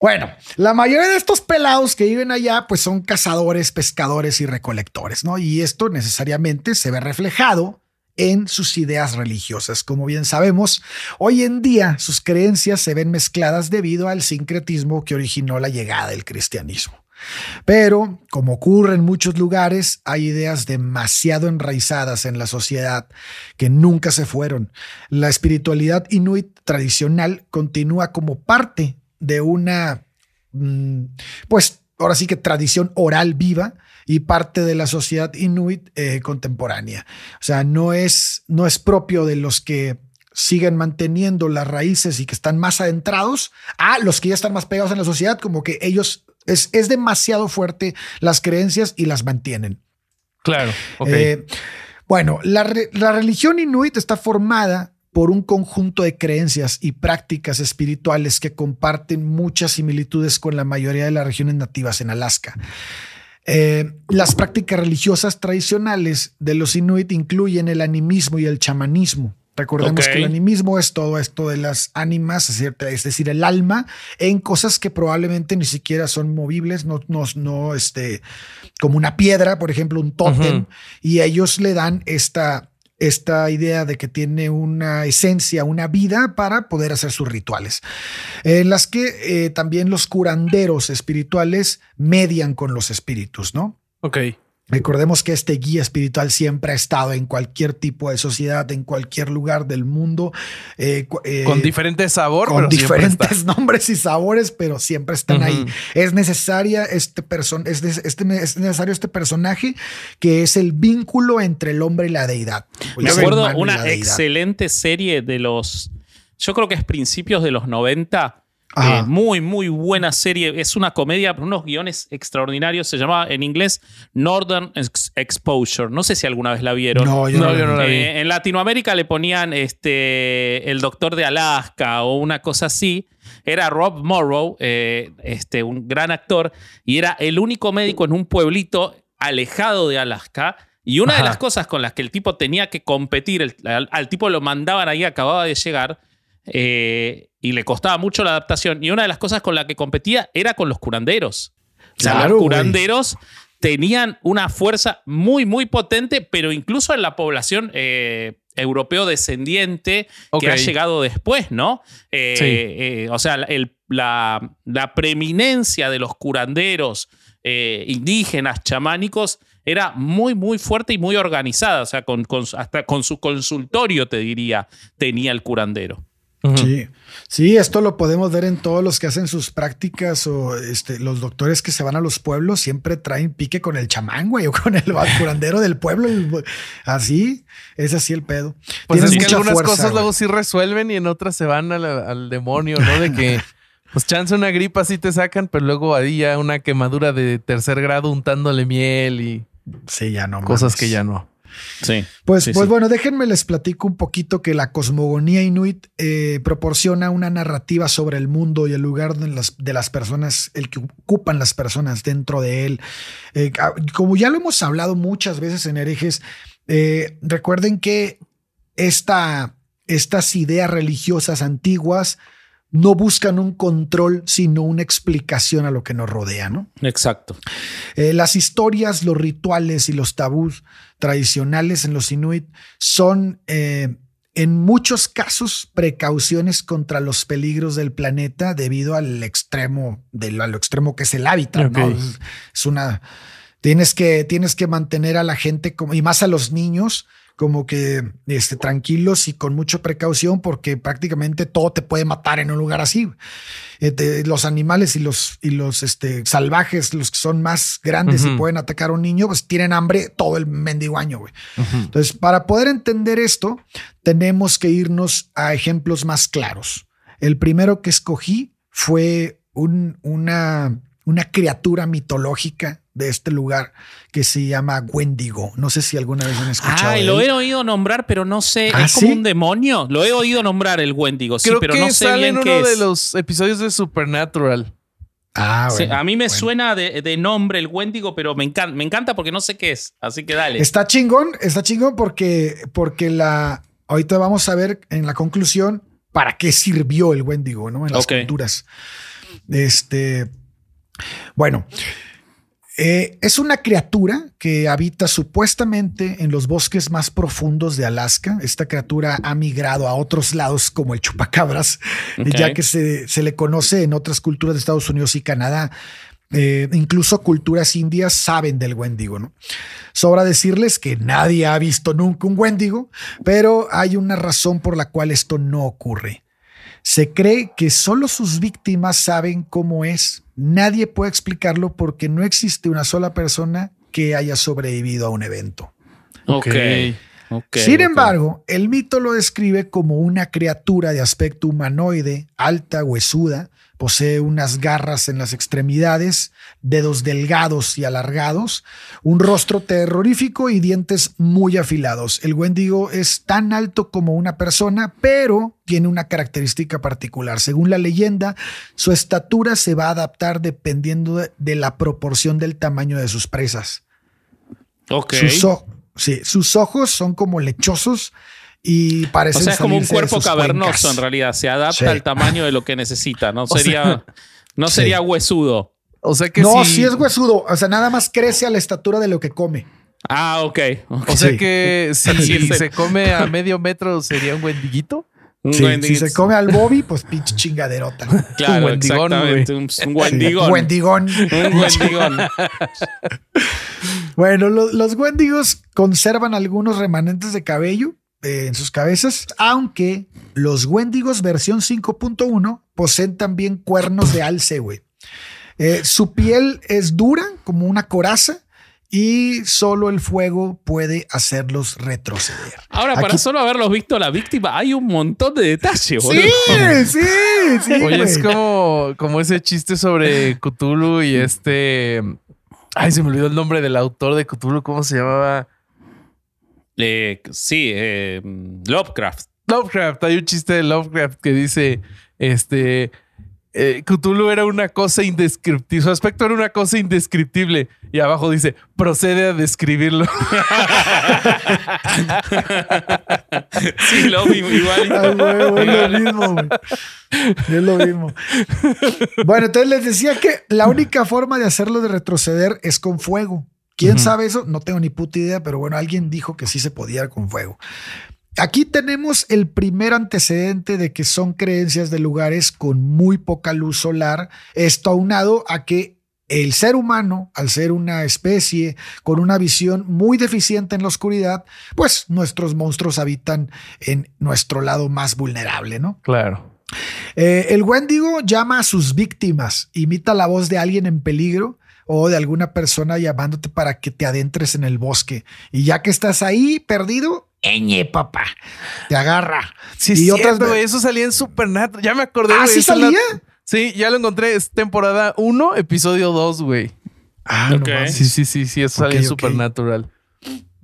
Speaker 3: Bueno, la mayoría de estos pelados que viven allá, pues son cazadores, pescadores y recolectores, ¿no? Y esto necesariamente se ve reflejado en sus ideas religiosas. Como bien sabemos, hoy en día sus creencias se ven mezcladas debido al sincretismo que originó la llegada del cristianismo. Pero, como ocurre en muchos lugares, hay ideas demasiado enraizadas en la sociedad que nunca se fueron. La espiritualidad inuit tradicional continúa como parte de una, mm, pues, ahora sí que tradición oral viva y parte de la sociedad inuit eh, contemporánea. O sea, no es, no es propio de los que siguen manteniendo las raíces y que están más adentrados a los que ya están más pegados en la sociedad, como que ellos es, es demasiado fuerte las creencias y las mantienen.
Speaker 1: Claro. ok.
Speaker 3: Eh, bueno, la, la religión inuit está formada por un conjunto de creencias y prácticas espirituales que comparten muchas similitudes con la mayoría de las regiones nativas en Alaska. Eh, las prácticas religiosas tradicionales de los inuit incluyen el animismo y el chamanismo. Recordemos que el animismo es todo esto de las ánimas, es decir, el alma, en cosas que probablemente ni siquiera son movibles, no, no, no este, como una piedra, por ejemplo, un tótem, y ellos le dan esta, esta idea de que tiene una esencia, una vida para poder hacer sus rituales, en las que eh, también los curanderos espirituales median con los espíritus, ¿no?
Speaker 1: Ok.
Speaker 3: Recordemos que este guía espiritual siempre ha estado en cualquier tipo de sociedad, en cualquier lugar del mundo. eh, eh,
Speaker 1: Con diferente sabor,
Speaker 3: con diferentes
Speaker 1: está.
Speaker 3: nombres y sabores, pero siempre están ahí. Es necesaria este person es, este, es necesario este personaje que es el vínculo entre el hombre y la deidad.
Speaker 2: Me acuerdo una excelente serie de los. Yo creo que es principios de los 90.
Speaker 3: Ajá.
Speaker 2: eh, muy, muy buena serie. Es una comedia, con unos guiones extraordinarios. Se llama en inglés Northern Ex- Exposure. No sé si alguna vez la vieron.
Speaker 3: No, yo
Speaker 1: No,
Speaker 3: no,
Speaker 1: yo no la vi.
Speaker 2: Eh, en Latinoamérica le ponían este, el doctor de Alaska o una cosa así. Era Rob Morrow, eh, este, un gran actor, y era el único médico en un pueblito alejado de Alaska. Y una de las cosas con las que el tipo tenía que competir, el- al, al tipo lo mandaban ahí, acababa de llegar, eh, y le costaba mucho la adaptación. Y una de las cosas con las que competía era con los curanderos. O sea, los curanderos tenían una fuerza muy, muy potente, pero incluso en la población eh, europeo descendiente que ha llegado después, ¿no? Eh,
Speaker 1: Sí.
Speaker 2: o sea, el- la, la preeminencia de los curanderos indígenas, chamánicos, era muy, muy fuerte y muy organizada. O sea, con, con- hasta con su consultorio, te diría, tenía el curandero.
Speaker 3: Sí, sí, esto lo podemos ver en todos los que hacen sus prácticas o este, los doctores que se van a los pueblos siempre traen pique con el chamán, güey, o con el curandero del pueblo. el- así, es así el pedo.
Speaker 1: Pues
Speaker 3: Tienes
Speaker 1: es que
Speaker 3: mucha
Speaker 1: algunas
Speaker 3: fuerza,
Speaker 1: cosas
Speaker 3: güey.
Speaker 1: luego sí resuelven y en otras se van al, al demonio, ¿no? De que, pues chance una gripa sí te sacan, pero luego ahí ya una quemadura de tercer grado untándole miel y
Speaker 3: Sí, ya no.
Speaker 1: cosas
Speaker 3: mames.
Speaker 1: que ya no.
Speaker 2: Sí.
Speaker 3: Pues,
Speaker 2: Sí,
Speaker 3: pues
Speaker 2: sí.
Speaker 3: bueno, déjenme les platico un poquito que la cosmogonía inuit eh, proporciona una narrativa sobre el mundo y el lugar de las, de las personas, el que ocupan las personas dentro de él. Eh, como ya lo hemos hablado muchas veces en herejes, eh, recuerden que esta, estas ideas religiosas antiguas no buscan un control, sino una explicación a lo que nos rodea, ¿no?
Speaker 2: Exacto.
Speaker 3: Eh, las historias, los rituales y los tabús tradicionales en los inuit son eh, en muchos casos precauciones contra los peligros del planeta debido al extremo, del, a lo extremo que es el hábitat. ¿no? Es una. Tienes que, tienes que mantener a la gente como, y más a los niños como que este, tranquilos y con mucha precaución porque prácticamente todo te puede matar en un lugar así. Eh, los animales y los, y los este, salvajes, los que son más grandes y pueden atacar a un niño, pues tienen hambre todo el mendigo año, güey. Entonces, para poder entender esto, tenemos que irnos a ejemplos más claros. El primero que escogí fue un- una, una criatura mitológica de este lugar que se llama Wendigo. No sé si alguna vez han escuchado.
Speaker 2: Ay,
Speaker 3: de
Speaker 2: lo he oído nombrar, pero no sé.
Speaker 3: ¿Ah,
Speaker 2: ¿Es como
Speaker 3: sí?
Speaker 2: un demonio? Lo he oído nombrar el Wendigo, sí,
Speaker 1: Creo
Speaker 2: pero
Speaker 1: que
Speaker 2: no sé
Speaker 1: sale
Speaker 2: bien
Speaker 1: en
Speaker 2: qué
Speaker 1: uno de
Speaker 2: es.
Speaker 1: los episodios de Supernatural.
Speaker 3: Ah,
Speaker 2: Sí, a mí me
Speaker 3: bueno.
Speaker 2: suena de, de nombre el Wendigo, pero me encanta, me encanta porque no sé qué es. Así que dale.
Speaker 3: Está chingón, está chingón porque, porque la. Ahorita vamos a ver en la conclusión para qué sirvió el Wendigo, ¿no? En las
Speaker 2: Ok.
Speaker 3: culturas. Este. Bueno. Eh, es una criatura que habita supuestamente en los bosques más profundos de Alaska. Esta criatura ha migrado a otros lados como el chupacabras,
Speaker 2: Ok.
Speaker 3: ya que se, se le conoce en otras culturas de Estados Unidos y Canadá. Eh, incluso culturas indias saben del Wendigo, ¿no? Sobra decirles que nadie ha visto nunca un Wendigo, pero hay una razón por la cual esto no ocurre. Se cree que solo sus víctimas saben cómo es. Nadie puede explicarlo porque no existe una sola persona que haya sobrevivido a un evento.
Speaker 2: Ok. ok,
Speaker 3: Sin embargo, el mito lo describe como una criatura de aspecto humanoide, alta, huesuda, posee unas garras en las extremidades, dedos delgados y alargados, un rostro terrorífico y dientes muy afilados. El Wendigo es tan alto como una persona, pero tiene una característica particular. Según la leyenda, su estatura se va a adaptar dependiendo de, la proporción del tamaño de sus presas.
Speaker 2: Ok.
Speaker 3: Sus, sí, sus ojos son como lechosos y
Speaker 2: O
Speaker 3: parecen
Speaker 2: sea, es como un cuerpo cavernoso
Speaker 3: cuencas.
Speaker 2: en realidad. Se adapta
Speaker 3: Sí.
Speaker 2: al tamaño de lo que necesita. No sería, no
Speaker 3: sí.
Speaker 2: sería huesudo.
Speaker 1: O sea que
Speaker 3: No,
Speaker 1: si,
Speaker 3: sí es huesudo. O sea, nada más crece a la estatura de lo que come.
Speaker 2: Ah, ok. ok.
Speaker 1: O sea
Speaker 3: Sí.
Speaker 1: que si
Speaker 2: Sí,
Speaker 1: se come a medio metro sería un Wendigito.
Speaker 2: Un
Speaker 3: Sí,
Speaker 2: Wendigo.
Speaker 3: si se come al Bobby, pues pinche chingaderota.
Speaker 2: Claro,
Speaker 1: un Wendigón,
Speaker 2: exactamente. Un, un Wendigón.
Speaker 3: Wendigón.
Speaker 2: Un Wendigón.
Speaker 3: Bueno, lo- los Wendigos conservan algunos remanentes de cabello en sus cabezas, aunque los Wendigos versión 5.1 poseen también cuernos de alce, güey. Eh, su piel es dura, como una coraza, y solo el fuego puede hacerlos retroceder.
Speaker 2: Ahora, para solo haberlos visto la víctima, hay un montón de detalles, boludo.
Speaker 3: Sí, sí, sí.
Speaker 1: Oye, es como, como ese chiste sobre Cthulhu y este. Ay, se me olvidó el nombre del autor de Cthulhu. ¿Cómo se llamaba?
Speaker 2: Eh, sí, eh, Lovecraft.
Speaker 1: Lovecraft. Hay un chiste de Lovecraft que dice: Este. eh, Cthulhu era una cosa indescriptible. Su aspecto era una cosa indescriptible. Y abajo dice: procede a describirlo.
Speaker 2: Sí, lo mismo, igual.
Speaker 3: Lo mismo, güey. Es lo mismo. Bueno, entonces les decía que la única forma de hacerlo de retroceder es con fuego. ¿Quién sabe eso? No tengo ni puta idea, pero bueno, alguien dijo que sí se podía con fuego. Aquí tenemos el primer antecedente de que son creencias de lugares con muy poca luz solar, esto aunado a que el ser humano, al ser una especie con una visión muy deficiente en la oscuridad, pues nuestros monstruos habitan en nuestro lado más vulnerable, ¿no?
Speaker 1: Claro.
Speaker 3: Eh, el Wendigo llama a sus víctimas, imita la voz de alguien en peligro o de alguna persona llamándote para que te adentres en el bosque. Y ya que estás ahí perdido, ¡eñe, papá! Te agarra.
Speaker 1: Sí,
Speaker 3: y
Speaker 1: sí,
Speaker 3: otras ve-
Speaker 1: eso salía en Supernatural. Ya me acordé.
Speaker 3: ¿Ah, sí
Speaker 1: la-
Speaker 3: salía?
Speaker 1: Sí, ya lo encontré. Es temporada 1, episodio 2, güey.
Speaker 3: Ah, no
Speaker 2: Ok.
Speaker 3: mames.
Speaker 1: Sí, sí, sí, sí, eso salía en
Speaker 3: Ok, ok.
Speaker 1: Supernatural.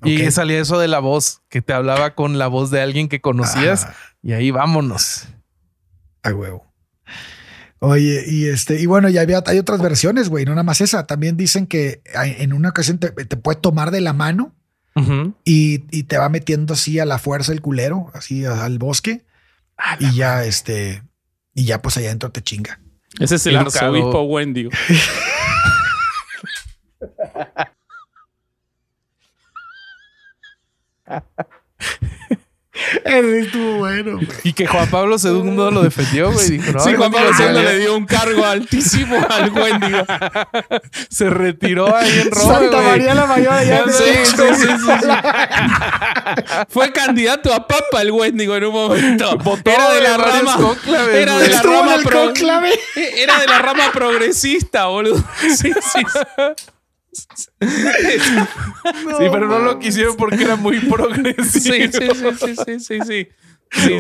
Speaker 1: Y salía eso de la voz, que te hablaba con la voz de alguien que conocías.
Speaker 3: Ah.
Speaker 1: Y ahí vámonos.
Speaker 3: A huevo. Oye, y este, y bueno, ya había, hay otras versiones, güey, no nada más esa. También dicen que en una ocasión te, te puede tomar de la mano y, y te va metiendo así a la fuerza el culero, así al bosque. y ya, este, y ya pues allá adentro te chinga.
Speaker 2: Ese es el
Speaker 1: Educado.
Speaker 2: arzobispo Wendigo.
Speaker 3: Ese estuvo bueno, güey.
Speaker 1: Y que Juan Pablo II lo defendió, güey. Dijo, no,
Speaker 2: sí, Juan Pablo II le dio un cargo altísimo al Wendigo.
Speaker 1: Se retiró ahí en Roma.
Speaker 3: Santa
Speaker 1: güey.
Speaker 3: María la Mayor allá
Speaker 1: Sí,
Speaker 3: de
Speaker 1: sí, sí, sí,
Speaker 2: Fue candidato a papa el Wendigo en un momento.
Speaker 1: Votó
Speaker 2: era de la rama. Era de la rama pro-. Era de la rama progresista, boludo. Sí, sí.
Speaker 1: Sí, pero no lo quisieron porque era muy progresivo.
Speaker 2: Sí, sí, sí, sí, sí, sí, sí.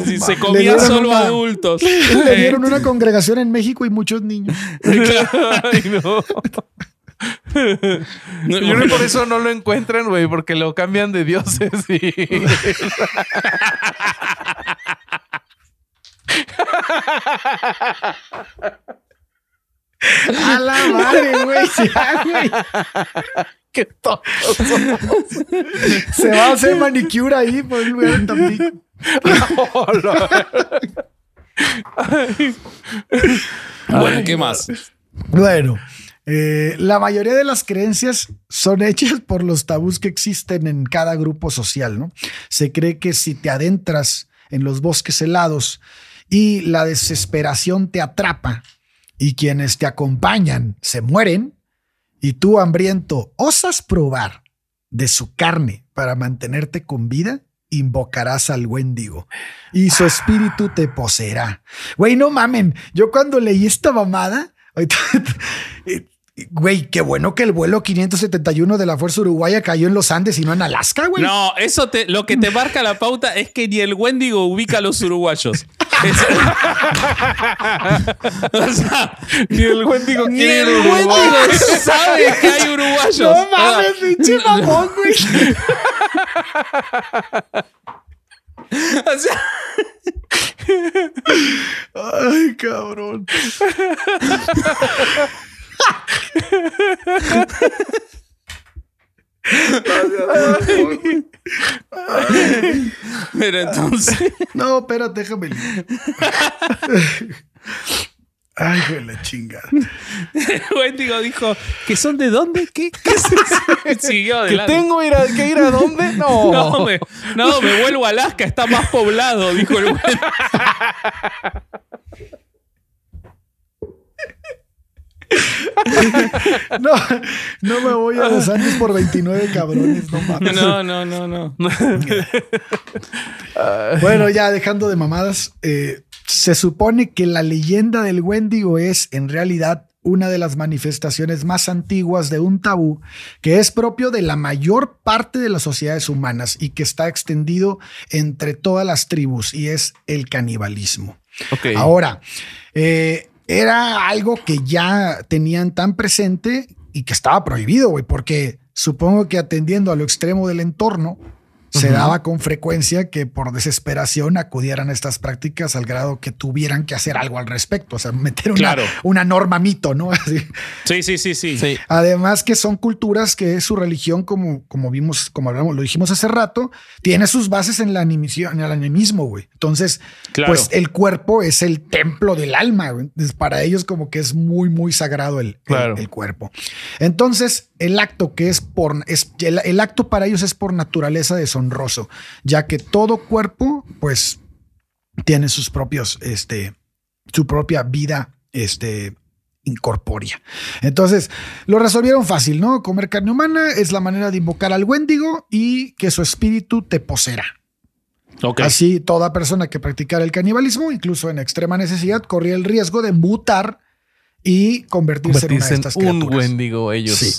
Speaker 2: Sí, se comía solo
Speaker 3: una-
Speaker 2: adultos.
Speaker 3: Le dieron una congregación en México y muchos niños.
Speaker 1: Ay, no.
Speaker 2: No,
Speaker 1: Yo creo que por eso no lo encuentran, güey, porque lo cambian de dioses. y-
Speaker 3: A la madre, güey. Ya, güey.
Speaker 1: Qué tontos somos.
Speaker 3: Se va a hacer manicura ahí por el lugar en Tampico.
Speaker 2: Bueno, ¿qué más?
Speaker 3: Bueno, eh, la mayoría de las creencias son hechas por los tabús que existen en cada grupo social, ¿no? Se cree que si te adentras en los bosques helados y la desesperación te atrapa y quienes te acompañan se mueren y tú hambriento osas probar de su carne para mantenerte con vida, invocarás al Wendigo y su espíritu te poseerá. Güey, no mamen. Yo cuando leí esta mamada, eh, güey, qué bueno que el vuelo 571 de la Fuerza Uruguaya cayó en los Andes y no en Alaska, güey.
Speaker 2: No, eso te, lo que te marca la pauta es que ni el Wendigo ubica a los uruguayos. Es- o sea,
Speaker 1: Ni el Wendigo
Speaker 2: ni el. Wendigo sabe que hay uruguayos.
Speaker 3: No mames, pinche mamón, güey.
Speaker 2: O sea,
Speaker 3: Ay, cabrón.
Speaker 2: pero entonces.
Speaker 3: No, espérate, déjame. Ay, güey, la chingada.
Speaker 2: El Wendigo dijo que son de dónde? ¿Qué? ¿Qué eso? Siguió
Speaker 1: ¿Que tengo ir a- que ir a dónde? No.
Speaker 2: No me, no, me vuelvo a Alaska, está más poblado, dijo el Wendigo.
Speaker 3: No, no me voy a los Andes por 29 cabrones, no mames.
Speaker 2: No, no, no, no.
Speaker 3: Bueno, ya dejando de mamadas, eh, se supone que la leyenda del Wendigo es en realidad una de las manifestaciones más antiguas de un tabú que es propio de la mayor parte de las sociedades humanas y que está extendido entre todas las tribus y es el canibalismo.
Speaker 1: Ok.
Speaker 3: Ahora, eh, era algo que ya tenían tan presente y que estaba prohibido, güey, porque supongo que atendiendo a lo extremo del entorno, se daba con frecuencia que por desesperación acudieran a estas prácticas al grado que tuvieran que hacer algo al respecto, o sea, meter una,
Speaker 2: Claro.
Speaker 3: una norma mito, ¿no? Así.
Speaker 2: Sí, sí, sí, sí.
Speaker 1: Sí.
Speaker 3: Además que son culturas que su religión, como, como vimos, como hablamos, lo dijimos hace rato, tiene sus bases en la animación, en el animismo, güey. Entonces,
Speaker 2: Claro.
Speaker 3: pues el cuerpo es el templo del alma, güey. Entonces, para ellos como que es muy, muy sagrado el, el-
Speaker 1: Claro.
Speaker 3: el cuerpo. Entonces, el acto que es por, es, el, el acto para ellos es por naturaleza deshonroso, ya que todo cuerpo, pues, tiene sus propios, este, su propia vida, este, incorpórea. Entonces, lo resolvieron fácil, ¿no? Comer carne humana es la manera de invocar al Wendigo y que su espíritu te posera. Así, toda persona que practicara el canibalismo, incluso en extrema necesidad, corría el riesgo de mutar y convertirse, en una de
Speaker 1: Convertirse en
Speaker 3: estas
Speaker 1: un. Wendigo ellos.
Speaker 3: Sí.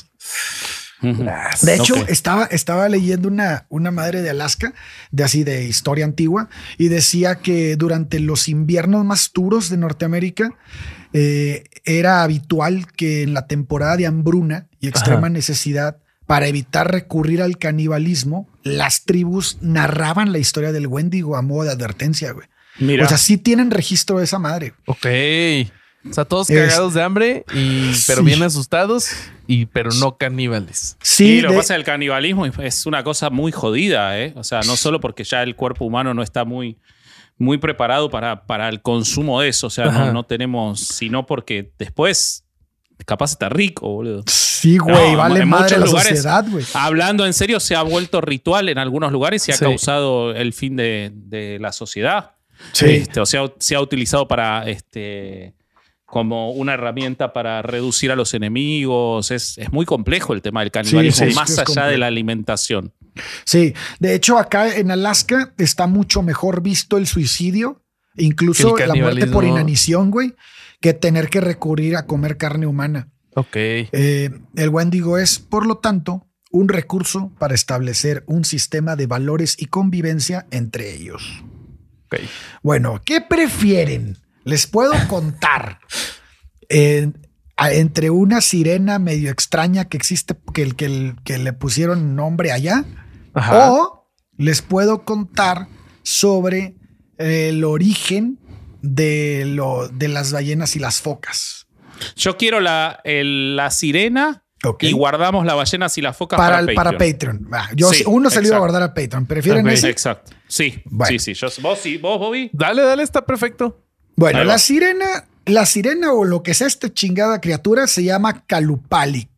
Speaker 3: De hecho, estaba, estaba leyendo una, una madre de Alaska, de así de historia antigua, y decía que durante los inviernos más duros de Norteamérica eh, era habitual que en la temporada de hambruna y extrema
Speaker 1: Ajá.
Speaker 3: necesidad, para evitar recurrir al canibalismo, las tribus narraban la historia del Wendigo a modo de advertencia, güey.
Speaker 2: Mira.
Speaker 3: O sea, sí tienen registro de esa madre.
Speaker 1: Ok. O sea, todos
Speaker 3: Es-
Speaker 1: cagados de hambre, y, pero
Speaker 3: Sí.
Speaker 1: bien asustados, y pero no caníbales.
Speaker 3: Sí,
Speaker 2: lo
Speaker 3: de-
Speaker 2: que pasa es que el canibalismo es una cosa muy jodida, ¿eh? O sea, no solo porque ya el cuerpo humano no está muy, muy preparado para, para el consumo de eso, o sea, no, no tenemos, sino porque después capaz está rico, boludo.
Speaker 3: sí, güey,
Speaker 2: No,
Speaker 3: vale
Speaker 2: en
Speaker 3: madre
Speaker 2: muchos
Speaker 3: la
Speaker 2: lugares,
Speaker 3: sociedad, güey.
Speaker 2: Hablando en serio, se ha vuelto ritual en algunos lugares y ha
Speaker 1: Sí.
Speaker 2: causado el fin de, de la sociedad.
Speaker 3: Sí.
Speaker 2: Este, o sea, se ha utilizado para este como una herramienta para reducir a los enemigos. Es, es muy complejo el tema del canibalismo,
Speaker 3: sí,
Speaker 2: más allá de la alimentación.
Speaker 3: Sí, de hecho acá en Alaska está mucho mejor visto el suicidio, incluso
Speaker 1: el
Speaker 3: la muerte por inanición, güey, que tener que recurrir a comer carne humana.
Speaker 1: Ok.
Speaker 3: Eh, el Wendigo es, por lo tanto, un recurso para establecer un sistema de valores y convivencia entre ellos.
Speaker 1: Ok.
Speaker 3: Bueno, ¿qué prefieren? Les puedo contar eh, entre una sirena medio extraña que existe, que, el- que, que le pusieron nombre allá,
Speaker 1: Ajá.
Speaker 3: o les puedo contar sobre el origen de, lo, de las ballenas y las focas.
Speaker 2: Yo quiero la, el- la sirena y guardamos las ballenas y las focas
Speaker 3: para,
Speaker 2: para,
Speaker 3: el- para
Speaker 2: Patreon.
Speaker 3: Yo
Speaker 2: Sí,
Speaker 3: uno se lo iba a guardar a Patreon. ¿Prefieren
Speaker 1: Ok.
Speaker 3: ese?
Speaker 2: Exacto. Sí,
Speaker 3: Bueno.
Speaker 2: sí, sí. Yo, vos sí, vos, Bobby.
Speaker 1: Dale, dale, está perfecto.
Speaker 3: Bueno, la sirena, la sirena o lo que sea esta chingada criatura se llama Calupali.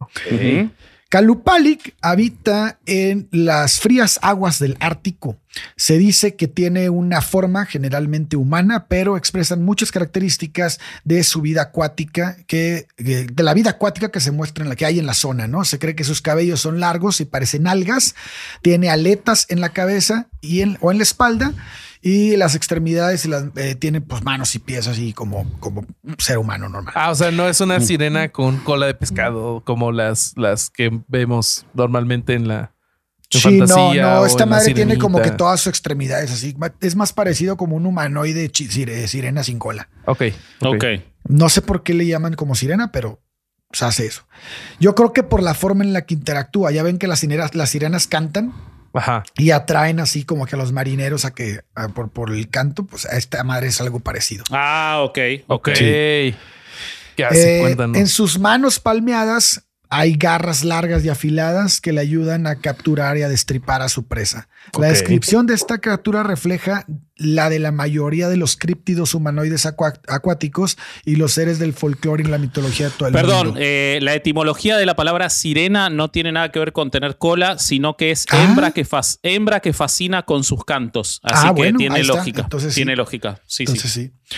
Speaker 2: Ujú.
Speaker 3: Kalupalik habita en las frías aguas del Ártico. Se dice que tiene una forma generalmente humana, pero expresan muchas características de su vida acuática, que, de la vida acuática que se muestra en la que hay en la zona, ¿no? Se cree que sus cabellos son largos y parecen algas, tiene aletas en la cabeza y en, o en la espalda y las extremidades las, eh, tiene pues manos y pies así como, como un ser humano normal.
Speaker 1: Ah, o sea, no es una sirena con cola de pescado como las, las que vemos normalmente en la en
Speaker 3: Sí, no,
Speaker 1: fantasía
Speaker 3: no, esta madre tiene como que
Speaker 1: Sirenita.
Speaker 3: todas sus extremidades así. Es más parecido como un humanoide sire- sirena sin cola.
Speaker 1: Ok.
Speaker 2: Ok.
Speaker 3: No sé por qué le llaman como sirena, pero se hace eso. Yo creo que por la forma en la que interactúa. Ya ven que las sirenas, las sirenas cantan
Speaker 1: Ajá.
Speaker 3: y atraen así como que a los marineros a que a- por, por el canto, pues a esta madre es algo parecido.
Speaker 2: Ah, ok.
Speaker 1: Ok.
Speaker 3: Eh, en sus manos palmeadas hay garras largas y afiladas que le ayudan a capturar y a destripar a su presa. La descripción de esta criatura refleja la de la mayoría de los críptidos humanoides acuáticos y los seres del folclore y la mitología de todo el
Speaker 2: Perdón,
Speaker 3: mundo.
Speaker 2: eh, la etimología de la palabra sirena no tiene nada que ver con tener cola, sino que es
Speaker 3: Ah.
Speaker 2: hembra, que fas- hembra que fascina con sus cantos. Así
Speaker 3: Ah,
Speaker 2: que
Speaker 3: bueno,
Speaker 2: tiene lógica.
Speaker 3: Entonces sí.
Speaker 2: tiene lógica. Sí,
Speaker 3: Entonces
Speaker 2: sí.
Speaker 3: sí.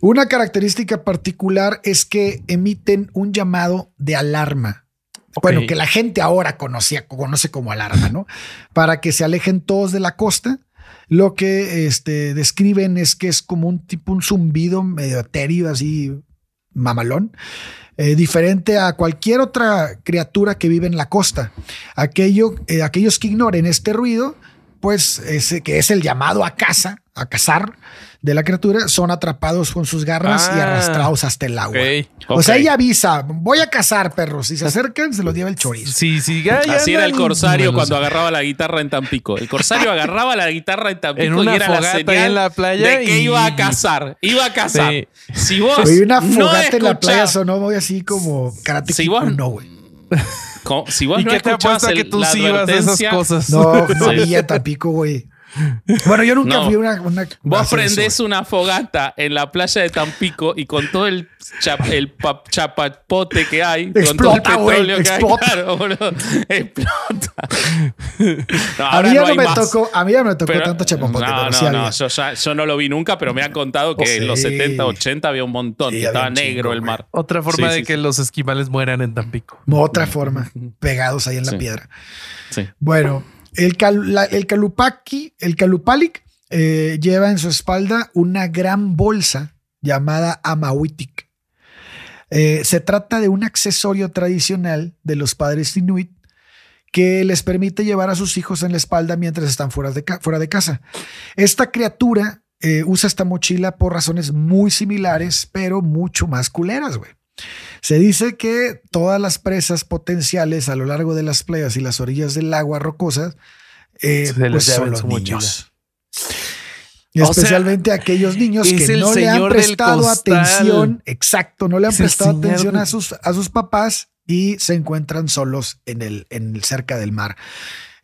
Speaker 3: Una característica particular es que emiten un llamado de alarma. Bueno, que la gente ahora conoce como alarma, ¿no? Para que se alejen todos de la costa. Lo que este, describen es que es como un tipo, un zumbido medio etéreo, así mamalón, eh, diferente a cualquier otra criatura que vive en la costa. Aquello, eh, aquellos que ignoren este ruido, pues ese que es el llamado a caza, a cazar de la criatura, son atrapados con sus garras y
Speaker 1: Ah,
Speaker 3: arrastrados hasta el agua. O sea, ella avisa, voy a cazar perros. Si se acercan, se los lleva el chorizo.
Speaker 1: Sí, sí, ya- ya
Speaker 2: Así era el corsario cuando agarraba la guitarra en Tampico. El corsario agarraba la guitarra en Tampico
Speaker 1: En una
Speaker 2: y era
Speaker 1: fogata
Speaker 2: señal
Speaker 1: en la playa
Speaker 2: de que
Speaker 1: y-
Speaker 2: iba a cazar. Iba a cazar.
Speaker 1: Sí.
Speaker 2: Si vos
Speaker 3: Oye, una
Speaker 2: no
Speaker 3: fogata en la playa sonó muy así como karate
Speaker 2: Si vos-
Speaker 3: uno, güey.
Speaker 2: si vos
Speaker 1: ¿Y
Speaker 2: no
Speaker 1: qué te apuesta que
Speaker 2: el-
Speaker 1: tú
Speaker 2: la
Speaker 1: sí ibas a esas cosas?
Speaker 3: No, no
Speaker 2: Sí.
Speaker 3: había Tampico, güey. Bueno, yo nunca
Speaker 2: No.
Speaker 3: fui a una, una
Speaker 2: Vos prendés una fogata en la playa de Tampico y con todo el, chap- el chapapote que hay, con todo el
Speaker 3: Explota,
Speaker 2: petróleo que
Speaker 3: explota.
Speaker 2: hay, claro, boludo, explota. No,
Speaker 3: A mí ya
Speaker 2: no
Speaker 3: me tocó, a mí ya no me tocó
Speaker 2: Pero-
Speaker 3: tanto chapapote,
Speaker 2: no,
Speaker 3: pero
Speaker 2: no,
Speaker 3: sí
Speaker 2: no, yo, ya- yo no lo vi nunca, pero me han contado que
Speaker 3: Oh,
Speaker 2: en los
Speaker 3: sí.
Speaker 2: 70, 80 había un montón,
Speaker 3: Sí,
Speaker 2: que estaba negro
Speaker 3: chingo,
Speaker 2: el mar.
Speaker 1: Otra forma
Speaker 2: Sí,
Speaker 1: de
Speaker 2: sí,
Speaker 1: que
Speaker 2: sí.
Speaker 1: los esquimales mueran en Tampico.
Speaker 3: Otra forma, pegados ahí en la piedra.
Speaker 2: Sí.
Speaker 3: Bueno, el, cal- el calupaki, el eh, lleva en su espalda una gran bolsa llamada amahuitic. Eh, se trata de un accesorio tradicional de los padres inuit que les permite llevar a sus hijos en la espalda mientras están fuera de, ca- fuera de casa. Esta criatura eh, usa esta mochila por razones muy similares, pero mucho más culeras, güey. Se dice que todas las presas potenciales a lo largo de las playas y las orillas del agua rocosas eh, pues son los niños. Y
Speaker 1: O sea,
Speaker 3: especialmente aquellos niños que no le han prestado atención, exacto, no le han prestado atención a sus, a sus papás y se encuentran solos en el, en el cerca del mar.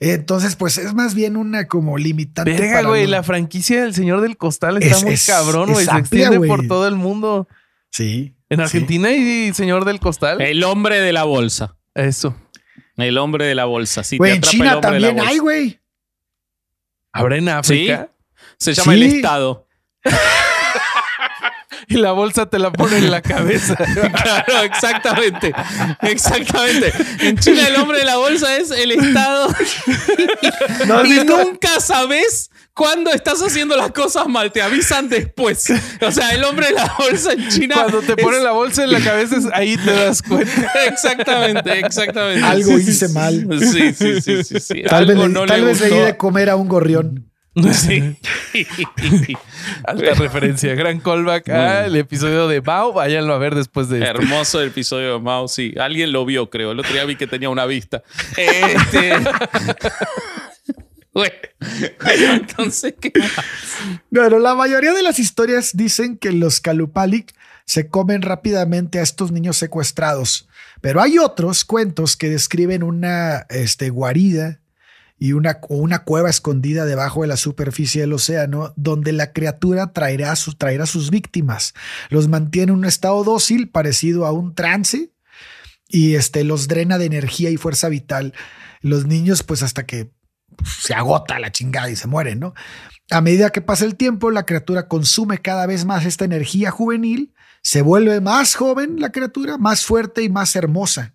Speaker 3: Entonces, pues es más bien una como limitante. Para
Speaker 1: güey, la franquicia del Señor del Costal está
Speaker 3: Es-
Speaker 1: muy
Speaker 3: es-
Speaker 1: cabrón, güey. Se extiende por todo el mundo.
Speaker 3: Sí.
Speaker 1: En
Speaker 3: sí.
Speaker 1: Argentina hay Señor del Costal.
Speaker 2: El hombre de la bolsa.
Speaker 1: Eso.
Speaker 2: El hombre de la bolsa. Si
Speaker 3: Güey,
Speaker 2: te
Speaker 3: en
Speaker 2: atrapa el
Speaker 3: China
Speaker 2: hombre de la
Speaker 3: también hay, güey.
Speaker 1: ¿Habrá en África?
Speaker 2: Se llama
Speaker 3: Sí.
Speaker 2: el Estado.
Speaker 1: Y la bolsa te la pone en la cabeza.
Speaker 2: Claro, exactamente. Exactamente. En China el hombre de la bolsa es el Estado.
Speaker 3: ¿No has
Speaker 2: y
Speaker 3: visto?
Speaker 2: nunca sabes cuándo estás haciendo las cosas mal. Te avisan después. O sea, el hombre de la bolsa en China.
Speaker 1: Cuando te
Speaker 2: es-
Speaker 1: ponen la bolsa en la cabeza, es- ahí te das cuenta.
Speaker 2: Exactamente, exactamente.
Speaker 3: Algo
Speaker 2: Sí,
Speaker 3: hice
Speaker 2: sí.
Speaker 3: mal.
Speaker 2: Sí, sí, sí, sí. sí.
Speaker 3: Tal vez,
Speaker 2: Algo
Speaker 3: le,
Speaker 2: no
Speaker 3: tal
Speaker 2: le
Speaker 3: vez le di
Speaker 2: gustó.
Speaker 3: de comer a un gorrión.
Speaker 2: Sí.
Speaker 1: Alta referencia. Gran callback al episodio de Bao. Váyanlo a ver después de este.
Speaker 2: Hermoso el episodio de Mao, sí. Alguien lo vio, creo. El otro día vi que tenía una vista. Este... bueno, entonces, ¿qué?
Speaker 3: Bueno, la mayoría de las historias dicen que los Kalupalik se comen rápidamente a estos niños secuestrados, pero hay otros cuentos que describen una este, guarida y una, o una cueva escondida debajo de la superficie del océano donde la criatura traerá, a sus- traerá sus víctimas. Los mantiene en un estado dócil parecido a un trance y este, los drena de energía y fuerza vital. Los niños, pues hasta que se agota la chingada y se mueren, ¿no? A medida que pasa el tiempo, la criatura consume cada vez más esta energía juvenil, se vuelve más joven la criatura, más fuerte y más hermosa.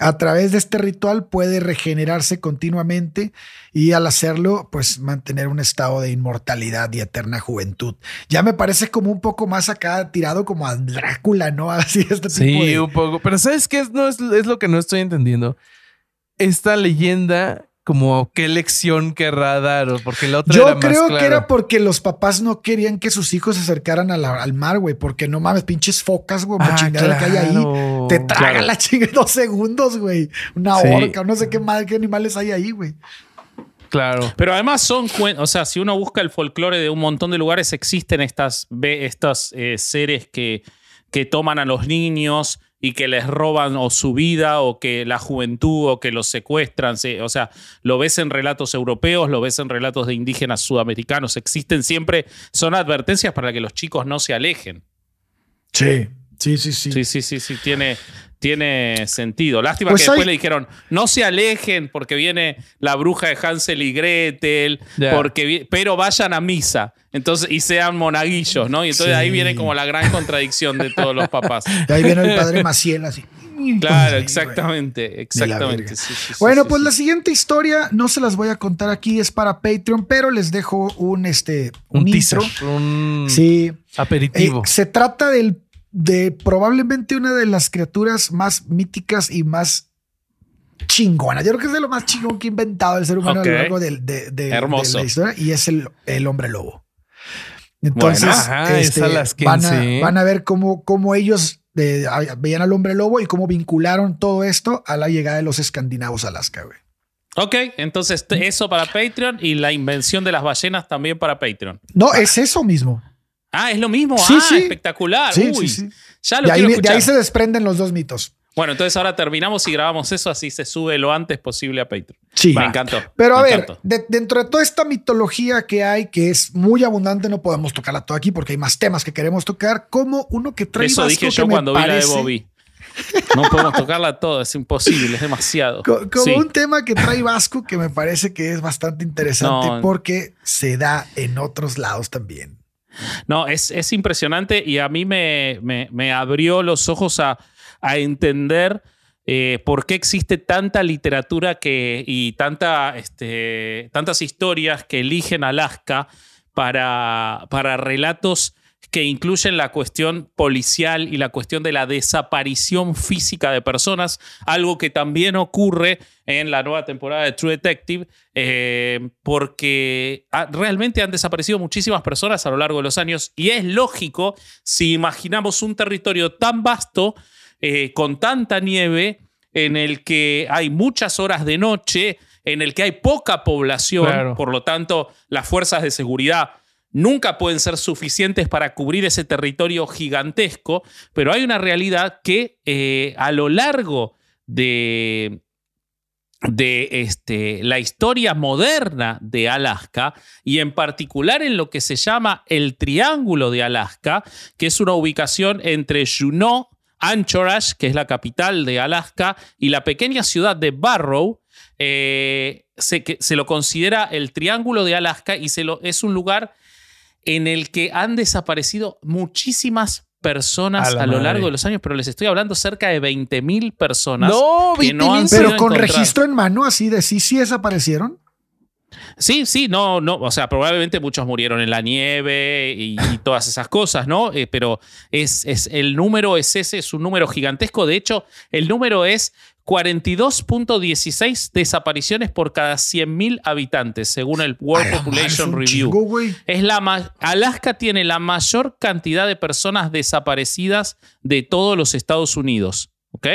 Speaker 3: A través de este ritual puede regenerarse continuamente y al hacerlo, pues mantener un estado de inmortalidad y eterna juventud. Ya me parece como un poco más acá tirado como a Drácula, ¿no? Así este tipo
Speaker 1: Sí,
Speaker 3: de...
Speaker 1: un poco. Pero ¿sabes qué? No, es, es lo que no estoy entendiendo. Esta leyenda, como qué lección querrá dar, o porque la otra era
Speaker 3: Yo
Speaker 1: más
Speaker 3: creo que era porque los papás no querían que sus hijos se acercaran a la- al mar, güey, porque no mames, pinches focas, güey,
Speaker 1: Ah,
Speaker 3: chingadera que hay ahí. Te traga
Speaker 1: Claro.
Speaker 3: la chingada en dos segundos, güey. Una
Speaker 1: Sí.
Speaker 3: orca, no sé qué madre, qué animales hay ahí, güey.
Speaker 1: Claro.
Speaker 2: Pero además son, o sea, si uno busca el folclore de un montón de lugares, existen estas, ve- estas eh, seres que, que toman a los niños y que les roban o su vida o que la juventud o que los secuestran. se- o sea, lo ves en relatos europeos, lo ves en relatos de indígenas sudamericanos. Existen siempre, son advertencias para que los chicos no se alejen.
Speaker 3: Sí, sí, sí, sí.
Speaker 2: Sí, sí, sí, sí, tiene, tiene sentido. Lástima
Speaker 3: Pues
Speaker 2: que después le dijeron, no se alejen porque viene la bruja de Hansel y Gretel, porque vi- pero vayan a misa. Entonces, y sean monaguillos, ¿no? Y entonces
Speaker 3: Sí.
Speaker 2: ahí viene como la gran contradicción de todos los papás.
Speaker 3: Y ahí viene el padre Maciel así.
Speaker 2: Claro, exactamente, exactamente. sí, sí,
Speaker 3: Bueno,
Speaker 2: sí,
Speaker 3: pues
Speaker 2: sí.
Speaker 3: la siguiente historia no se las voy a contar aquí, es para Patreon, pero les dejo un este
Speaker 1: Un,
Speaker 3: un,
Speaker 1: teaser,
Speaker 3: intro.
Speaker 1: un
Speaker 3: Sí.
Speaker 1: aperitivo.
Speaker 3: Eh, se trata del, de probablemente una de las criaturas más míticas y más chingonas. Yo creo que es de lo más chingón que ha inventado el ser humano a lo largo del- de, de- de
Speaker 2: Hermoso.
Speaker 3: la historia y es el, el hombre lobo. Entonces,
Speaker 2: Bueno.
Speaker 1: Ajá,
Speaker 3: este,
Speaker 1: las
Speaker 3: van, a,
Speaker 1: sí.
Speaker 3: van a ver cómo, cómo ellos eh, a- veían al hombre lobo y cómo vincularon todo esto a la llegada de los escandinavos a Alaska. Güey.
Speaker 2: Ok, entonces eso para Patreon y la invención de las ballenas también para Patreon.
Speaker 3: No, es eso mismo.
Speaker 2: Ah, es lo mismo.
Speaker 3: Sí,
Speaker 2: ah,
Speaker 3: sí.
Speaker 2: espectacular.
Speaker 3: Sí,
Speaker 2: Uy. Ya lo
Speaker 3: De ahí, de ahí se desprenden los dos mitos.
Speaker 2: Bueno, entonces ahora terminamos y grabamos eso, así se sube lo antes posible a Patreon.
Speaker 3: Sí.
Speaker 2: Me encantó.
Speaker 3: Pero a ver, de- dentro de toda esta mitología que hay, que es muy abundante, no podemos tocarla toda aquí porque hay más temas que queremos tocar, como uno que trae
Speaker 2: Eso dije yo cuando vi la de
Speaker 3: parece-
Speaker 2: Bobby. No podemos tocarla toda, es imposible, es demasiado.
Speaker 3: co- Como
Speaker 2: Sí.
Speaker 3: un tema que trae Vasco que me parece que es bastante interesante
Speaker 2: No.
Speaker 3: porque se da en otros lados también.
Speaker 2: No, es, es impresionante y a mí me, me- abrió los ojos a, a entender eh, por qué existe tanta literatura que, y tanta, este, tantas historias que eligen Alaska para, para relatos que incluyen la cuestión policial y la cuestión de la desaparición física de personas, algo que también ocurre en la nueva temporada de True Detective, eh, porque ah, realmente han desaparecido muchísimas personas a lo largo de los años y es lógico si imaginamos un territorio tan vasto, eh, con tanta nieve, en el que hay muchas horas de noche, en el que hay poca población,
Speaker 1: Claro.
Speaker 2: por lo tanto las fuerzas de seguridad nunca pueden ser suficientes para cubrir ese territorio gigantesco, pero hay una realidad que eh, a lo largo de, de este, la historia moderna de Alaska y en particular en lo que se llama el Triángulo de Alaska, que es una ubicación entre Juneau, Anchorage, que es la capital de Alaska, y la pequeña ciudad de Barrow, eh, se, que se lo considera el Triángulo de Alaska y se lo, es un lugar en el que han desaparecido muchísimas personas
Speaker 1: A la
Speaker 2: a, lo largo de los años, pero les estoy hablando cerca de 20.000 personas.
Speaker 1: No,
Speaker 2: que no
Speaker 1: 20,000,
Speaker 2: han
Speaker 3: Pero con registro en mano, así de sí, sí desaparecieron.
Speaker 2: Sí, sí, no, no, o sea, probablemente muchos murieron en la nieve y, y todas esas cosas, ¿no? Eh, pero es, es, el número es ese, es un número gigantesco. De hecho, el número es 42.16 desapariciones por cada 100.000 habitantes, según el World
Speaker 3: madre,
Speaker 2: Population Review. Es la Alaska tiene la mayor cantidad de personas desaparecidas de todos los Estados Unidos. ¿Ok?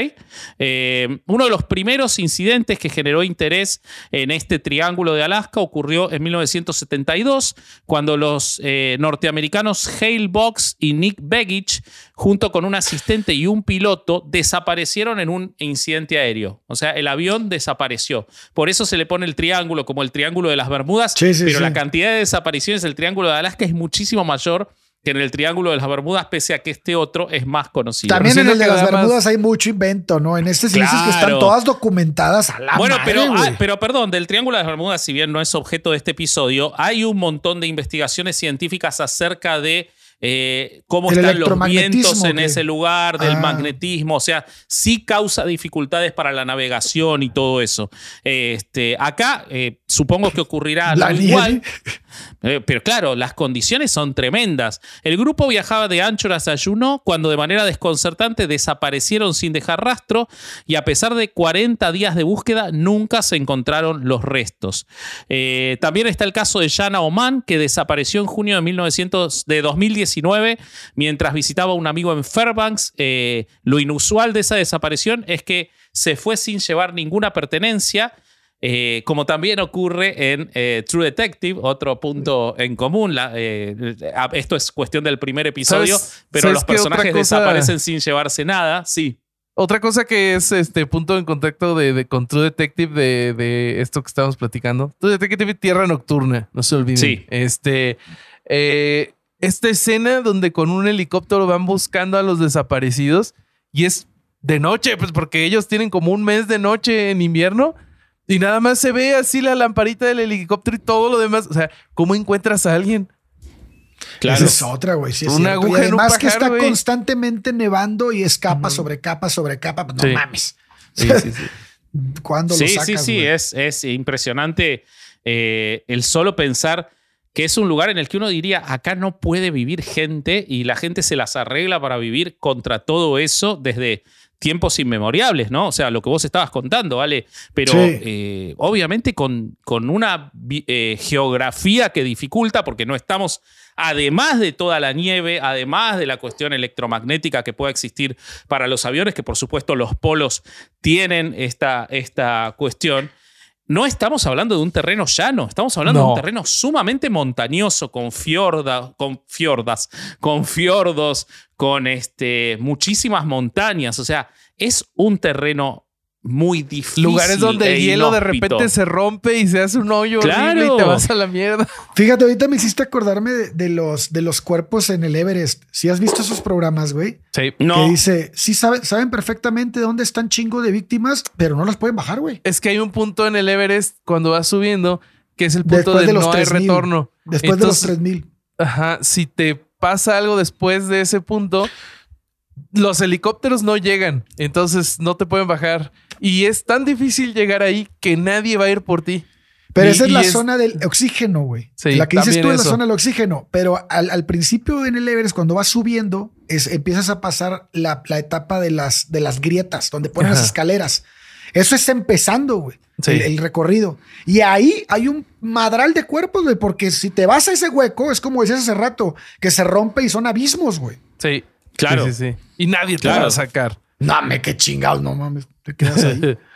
Speaker 2: Eh, uno de los primeros incidentes que generó interés en este triángulo de Alaska ocurrió en 1972, cuando los eh, norteamericanos Hale Box y Nick Begich, junto con un asistente y un piloto, desaparecieron en un incidente aéreo. O sea, el avión desapareció. Por eso se le pone el triángulo como el triángulo de las Bermudas,
Speaker 3: Sí, sí,
Speaker 2: pero
Speaker 3: sí.
Speaker 2: la cantidad de desapariciones del triángulo de Alaska es muchísimo mayor que en el Triángulo de las Bermudas, pese a que este otro es más conocido.
Speaker 3: También en el de las Bermudas hay mucho invento, ¿no? En este sí dices que están
Speaker 2: Claro.
Speaker 3: todas documentadas a la
Speaker 2: Bueno,
Speaker 3: madre,
Speaker 2: pero, ah, pero perdón, del Triángulo de las Bermudas, si bien no es objeto de este episodio, hay un montón de investigaciones científicas acerca de eh, cómo
Speaker 3: El
Speaker 2: están los vientos en ese lugar, del
Speaker 3: Ah.
Speaker 2: magnetismo, o sea, sí causa dificultades para la navegación y todo eso. Este, acá eh, supongo que ocurrirá
Speaker 3: La
Speaker 2: igual. Eh, pero claro, las condiciones son tremendas. El grupo viajaba de Anchorage a Juneau cuando de manera desconcertante desaparecieron sin dejar rastro y a pesar de 40 días de búsqueda nunca se encontraron los restos. Eh, también está el caso de Jana Oman que desapareció en junio de, 1900, de 2019 mientras visitaba a un amigo en Fairbanks. Eh, lo inusual de esa desaparición es que se fue sin llevar ninguna pertenencia. Eh, como también ocurre en eh, True Detective, otro punto en común. la- eh, esto es cuestión del primer episodio,
Speaker 1: ¿Sabes-
Speaker 2: pero
Speaker 1: sabes
Speaker 2: los personajes
Speaker 1: cosa?
Speaker 2: desaparecen sin llevarse nada. Sí.
Speaker 1: Otra cosa que es este punto en contacto de, de con True Detective de, de esto que estábamos platicando. True Detective Tierra Nocturna, no se olviden.
Speaker 2: Sí.
Speaker 1: Este, esta escena donde con un helicóptero van buscando a los desaparecidos y es de noche, pues porque ellos tienen como un mes de noche en invierno y nada más se ve así la lamparita del helicóptero y todo lo demás. O sea, ¿cómo encuentras a alguien?
Speaker 3: Esa es otra, güey. Sí es
Speaker 1: Una
Speaker 3: cierto. Y
Speaker 1: aguja en un
Speaker 3: además que
Speaker 1: pajar,
Speaker 3: está
Speaker 1: güey.
Speaker 3: constantemente nevando y es capa sobre capa sobre capa. pues No
Speaker 1: Sí.
Speaker 3: mames.
Speaker 1: Sí, sí, sí.
Speaker 3: ¿Cuándo
Speaker 2: Sí,
Speaker 3: lo sacas,
Speaker 2: sí, sí,
Speaker 3: güey?
Speaker 2: es, es impresionante eh, el solo pensar que es un lugar en el que uno diría, acá no puede vivir gente y la gente se las arregla para vivir contra todo eso desde tiempos inmemoriales, ¿no? O sea, lo que vos estabas contando, ¿vale? Pero
Speaker 3: Sí.
Speaker 2: eh, obviamente con, con una eh, geografía que dificulta, porque no estamos, además de toda la nieve, además de la cuestión electromagnética que pueda existir para los aviones, que por supuesto los polos tienen esta, esta cuestión. No estamos hablando de un terreno llano, estamos hablando de un terreno sumamente montañoso, con, fiorda, con fiordas, con fiordos, con este, muchísimas montañas. O sea, es un terreno muy difícil.
Speaker 1: Lugares donde
Speaker 2: e
Speaker 1: el hielo de repente se rompe y se hace un hoyo horrible
Speaker 2: Claro.
Speaker 1: y te vas a la mierda.
Speaker 3: Fíjate, ahorita me hiciste acordarme de, de los, de los cuerpos en el Everest. Si has visto esos programas, güey,
Speaker 1: Sí.
Speaker 2: No,
Speaker 3: que dice, sí saben, saben perfectamente dónde están chingo de víctimas, pero no las pueden bajar, güey.
Speaker 1: Es que hay un punto en el Everest cuando vas subiendo que es el punto
Speaker 3: Después
Speaker 1: de,
Speaker 3: de los
Speaker 1: no hay
Speaker 3: 3000.
Speaker 1: retorno.
Speaker 3: Después
Speaker 1: Entonces,
Speaker 3: de los 3000.
Speaker 1: Ajá, si te pasa algo después de ese punto, los helicópteros no llegan, entonces no te pueden bajar. Y es tan difícil llegar ahí que nadie va a ir por ti.
Speaker 3: Pero
Speaker 1: Y-
Speaker 3: esa es la zona del oxígeno, güey.
Speaker 1: Sí,
Speaker 3: la que dices tú es la zona del oxígeno. Pero al, al principio en el Everest, cuando vas subiendo, es, empiezas a pasar la, la etapa de las, de las grietas, donde ponen las escaleras. Eso es empezando, güey.
Speaker 1: Sí.
Speaker 3: El, el recorrido. Y ahí hay un madral de cuerpos, güey, porque si te vas a ese hueco, es como decías hace rato, que se rompe y son abismos, güey.
Speaker 1: Sí,
Speaker 2: Claro.
Speaker 1: Sí, sí, sí. Y nadie te
Speaker 2: Claro.
Speaker 1: va a sacar.
Speaker 3: No, me qué chingados, no mames, te quedas ahí.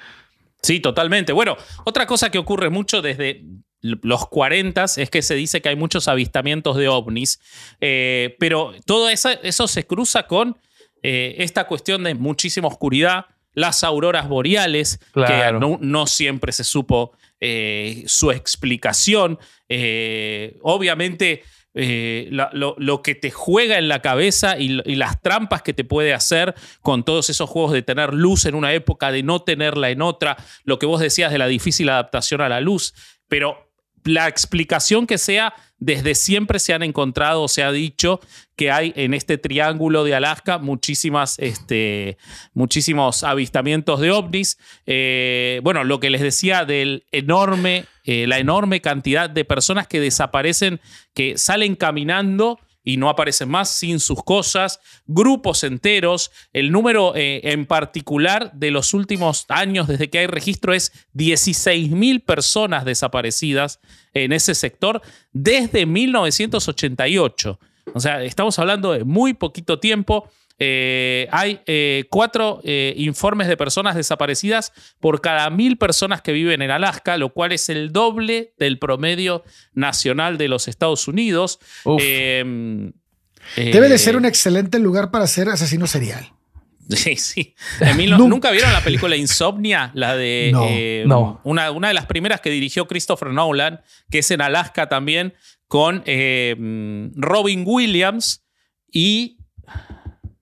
Speaker 2: Sí, totalmente. Bueno, otra cosa que ocurre mucho desde los 40 es que se dice que hay muchos avistamientos de ovnis, eh, pero todo eso, eso se cruza con eh, esta cuestión de muchísima oscuridad, las auroras boreales,
Speaker 1: Claro.
Speaker 2: que no, no siempre se supo eh, su explicación. Eh, obviamente, eh, la- lo, lo que te juega en la cabeza y, y las trampas que te puede hacer con todos esos juegos de tener luz en una época, de no tenerla en otra, lo que vos decías de la difícil adaptación a la luz, pero la explicación que sea, desde siempre se han encontrado, se ha dicho que hay en este triángulo de Alaska muchísimas, este, muchísimos avistamientos de ovnis. Eh, bueno, lo que les decía del enorme, eh, la enorme cantidad de personas que desaparecen, que salen caminando y no aparecen más sin sus cosas, grupos enteros. El número eh, en particular de los últimos años desde que hay registro es 16.000 personas desaparecidas en ese sector desde 1988. O sea, estamos hablando de muy poquito tiempo. Eh, hay eh, cuatro eh, informes de personas desaparecidas por cada mil personas que viven en Alaska, lo cual es el doble del promedio nacional de los Estados Unidos. Eh,
Speaker 3: Debe de ser un excelente lugar para ser asesino serial.
Speaker 2: Sí, sí. Mil
Speaker 3: Nunca.
Speaker 2: ¿Nunca vieron la película Insomnia? La de.
Speaker 3: No,
Speaker 2: eh,
Speaker 1: no.
Speaker 2: Una, una de las primeras que dirigió Christopher Nolan, que es en Alaska también, con eh, mm, Robin Williams y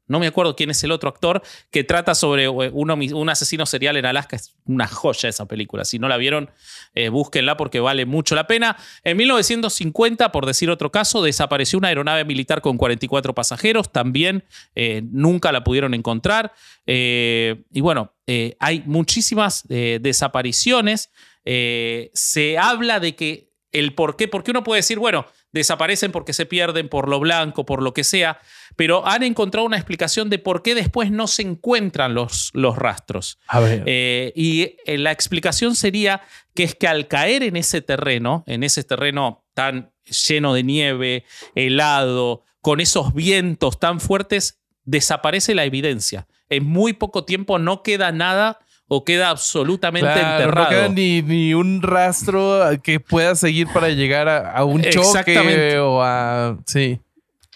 Speaker 2: no me acuerdo quién es el otro actor, que trata sobre eh, un, asesino serial en Alaska. Es una joya esa película. Si no la vieron, eh, búsquenla porque vale mucho la pena. En 1950, por decir otro caso, desapareció una aeronave militar con 44 pasajeros. También eh, nunca la pudieron encontrar. Y bueno, hay muchísimas desapariciones. Se habla de que el por qué, porque uno puede decir, bueno, desaparecen porque se pierden por lo blanco, por lo que sea, pero han encontrado una explicación de por qué después no se encuentran los, los rastros.
Speaker 1: A ver.
Speaker 2: Eh, y eh, la explicación sería que es que al caer en ese terreno, en ese terreno tan lleno de nieve, helado, con esos vientos tan fuertes, desaparece la evidencia. En muy poco tiempo no queda nada o queda absolutamente
Speaker 1: Claro,
Speaker 2: enterrado.
Speaker 1: no queda ni, ni un rastro que pueda seguir para llegar a, a un choque o a. Sí.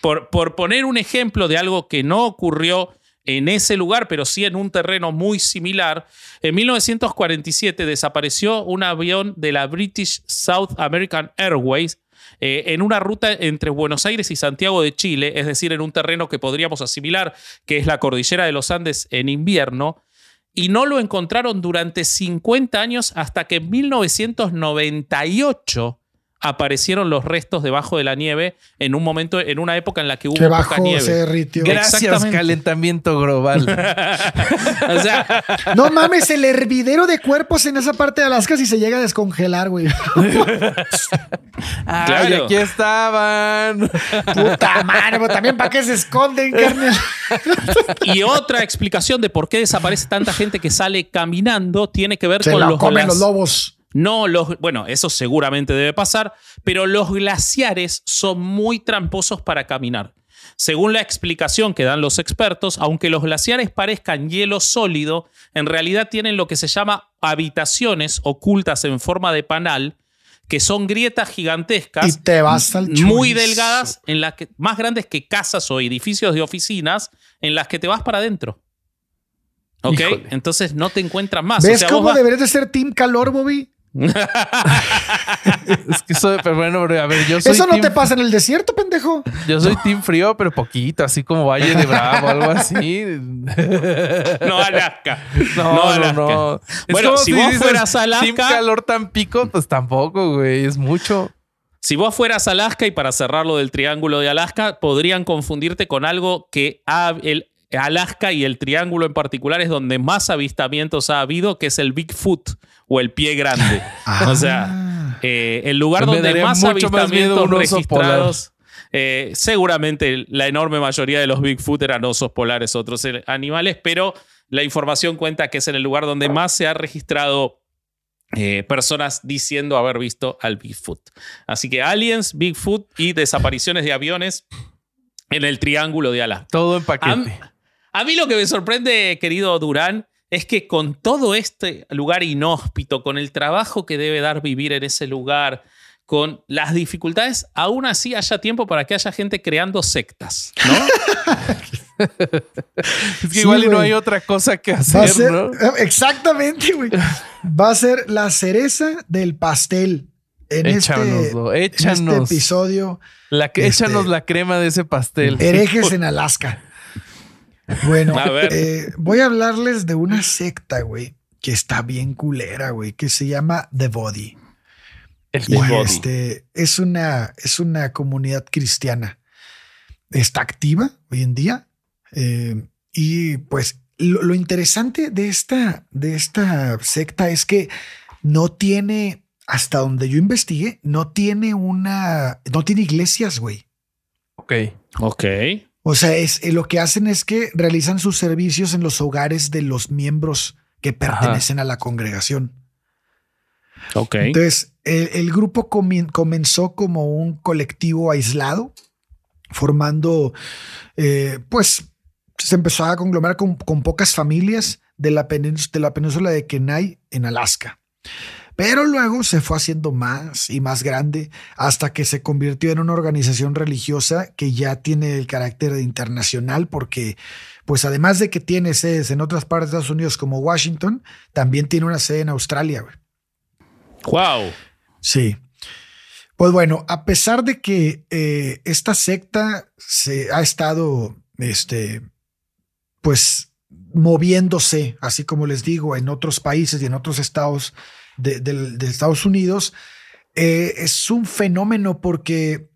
Speaker 2: Por, por poner un ejemplo de algo que no ocurrió en ese lugar, pero sí en un terreno muy similar, en 1947 desapareció un avión de la British South American Airways eh, en una ruta entre Buenos Aires y Santiago de Chile, es decir, en un terreno que podríamos asimilar, que es la cordillera de los Andes en invierno, y no lo encontraron durante 50 años hasta que en 1998 aparecieron los restos debajo de la nieve en un momento, en una época en la que hubo
Speaker 3: Que
Speaker 2: poca nieve.
Speaker 1: Gracias, calentamiento global.
Speaker 2: O sea,
Speaker 3: No mames, el hervidero de cuerpos en esa parte de Alaska si se llega a descongelar, güey.
Speaker 1: Ay,
Speaker 2: Claro.
Speaker 1: aquí estaban.
Speaker 3: Puta madre, pero también para qué se esconden, carnal.
Speaker 2: y otra explicación de por qué desaparece tanta gente que sale caminando tiene que ver
Speaker 3: Se
Speaker 2: con
Speaker 3: la
Speaker 2: los,
Speaker 3: comen
Speaker 2: glac-
Speaker 3: los lobos.
Speaker 2: No, los, bueno, eso seguramente debe pasar, pero los glaciares son muy tramposos para caminar. Según la explicación que dan los expertos, aunque los glaciares parezcan hielo sólido, en realidad tienen lo que se llama habitaciones ocultas en forma de panal, que son grietas
Speaker 3: Y
Speaker 2: gigantescas
Speaker 3: te vas al
Speaker 2: muy delgadas, en las que, más grandes que casas o edificios de oficinas, en las que te vas para adentro. ¿Ok?
Speaker 1: Híjole.
Speaker 2: Entonces no te encuentras más.
Speaker 3: ¿Ves
Speaker 2: o sea, vos
Speaker 3: cómo
Speaker 2: vas-
Speaker 3: deberías de ser Team Calor, Bobby?
Speaker 1: Es que soy, pero bueno, a ver, yo soy.
Speaker 3: Eso no
Speaker 1: team-
Speaker 3: te pasa en el desierto, pendejo.
Speaker 1: Yo soy team frío, pero poquito, así como Valle de Bravo, algo así.
Speaker 2: No, Alaska.
Speaker 1: No,
Speaker 2: No,
Speaker 1: no,
Speaker 2: Alaska.
Speaker 1: no. Es
Speaker 2: Bueno,
Speaker 1: como
Speaker 2: si vos
Speaker 1: dices,
Speaker 2: fueras a Alaska-
Speaker 1: Team calor tan pico, pues tampoco, güey. Es mucho.
Speaker 2: Si vos fueras a Alaska y para cerrar lo del triángulo de Alaska, podrían confundirte con algo que ha- el, Alaska y el triángulo en particular es donde más avistamientos ha habido, que es el Bigfoot o el pie grande. O sea, eh, el lugar
Speaker 1: Me
Speaker 2: donde más avistamientos registrados. eh, seguramente la enorme mayoría de los Bigfoot eran osos polares, otros eh, animales, pero la información cuenta que es en el lugar donde más se ha registrado eh, personas diciendo haber visto al Bigfoot. Así que aliens, Bigfoot y desapariciones de aviones en el triángulo de Alaska.
Speaker 1: Todo en
Speaker 2: A,
Speaker 1: paquete.
Speaker 2: a mí lo que me sorprende, querido Durán, es que con todo este lugar inhóspito, con el trabajo que debe dar vivir en ese lugar, con las dificultades, aún así haya tiempo para que haya gente creando sectas, ¿no?
Speaker 1: es que
Speaker 3: sí,
Speaker 1: igual y no hay otra cosa que
Speaker 3: Va a
Speaker 1: hacer,
Speaker 3: ser,
Speaker 1: ¿no?
Speaker 3: Exactamente, güey. Va a ser la cereza del pastel en, este,
Speaker 1: Échanoslo,
Speaker 3: en este
Speaker 1: échanos.
Speaker 3: episodio.
Speaker 1: La,
Speaker 3: Este-
Speaker 1: Échanos la crema de ese pastel.
Speaker 3: Herejes en Alaska. Bueno,
Speaker 2: A ver.
Speaker 3: eh, voy a hablarles de una secta, güey, que está bien culera, güey, que se llama The Body.
Speaker 1: El
Speaker 3: Y
Speaker 2: Body.
Speaker 3: este es una, es una comunidad cristiana. Está activa hoy en día. eh, y pues lo, lo interesante de esta, de esta secta es que no tiene, hasta donde yo investigué, no tiene una, no tiene iglesias, güey.
Speaker 1: Ok.
Speaker 2: ok.
Speaker 3: O sea, es, eh, lo que hacen es que realizan sus servicios en los hogares de los miembros que pertenecen a la congregación.
Speaker 2: Ok.
Speaker 3: Entonces, el, el grupo comi- comenzó como un colectivo aislado, formando, eh, pues, se empezó a conglomerar con, con pocas familias de la, de la península de Kenai en Alaska. Pero luego se fue haciendo más y más grande hasta que se convirtió en una organización religiosa que ya tiene el carácter de internacional porque, pues además de que tiene sedes en otras partes de Estados Unidos como Washington, también tiene una sede en Australia.
Speaker 2: Wow.
Speaker 3: Sí. Pues bueno, a pesar de que eh, esta secta se ha estado, este, pues moviéndose, así como les digo, en otros países y en otros estados de, de- Estados Unidos, eh, es un fenómeno porque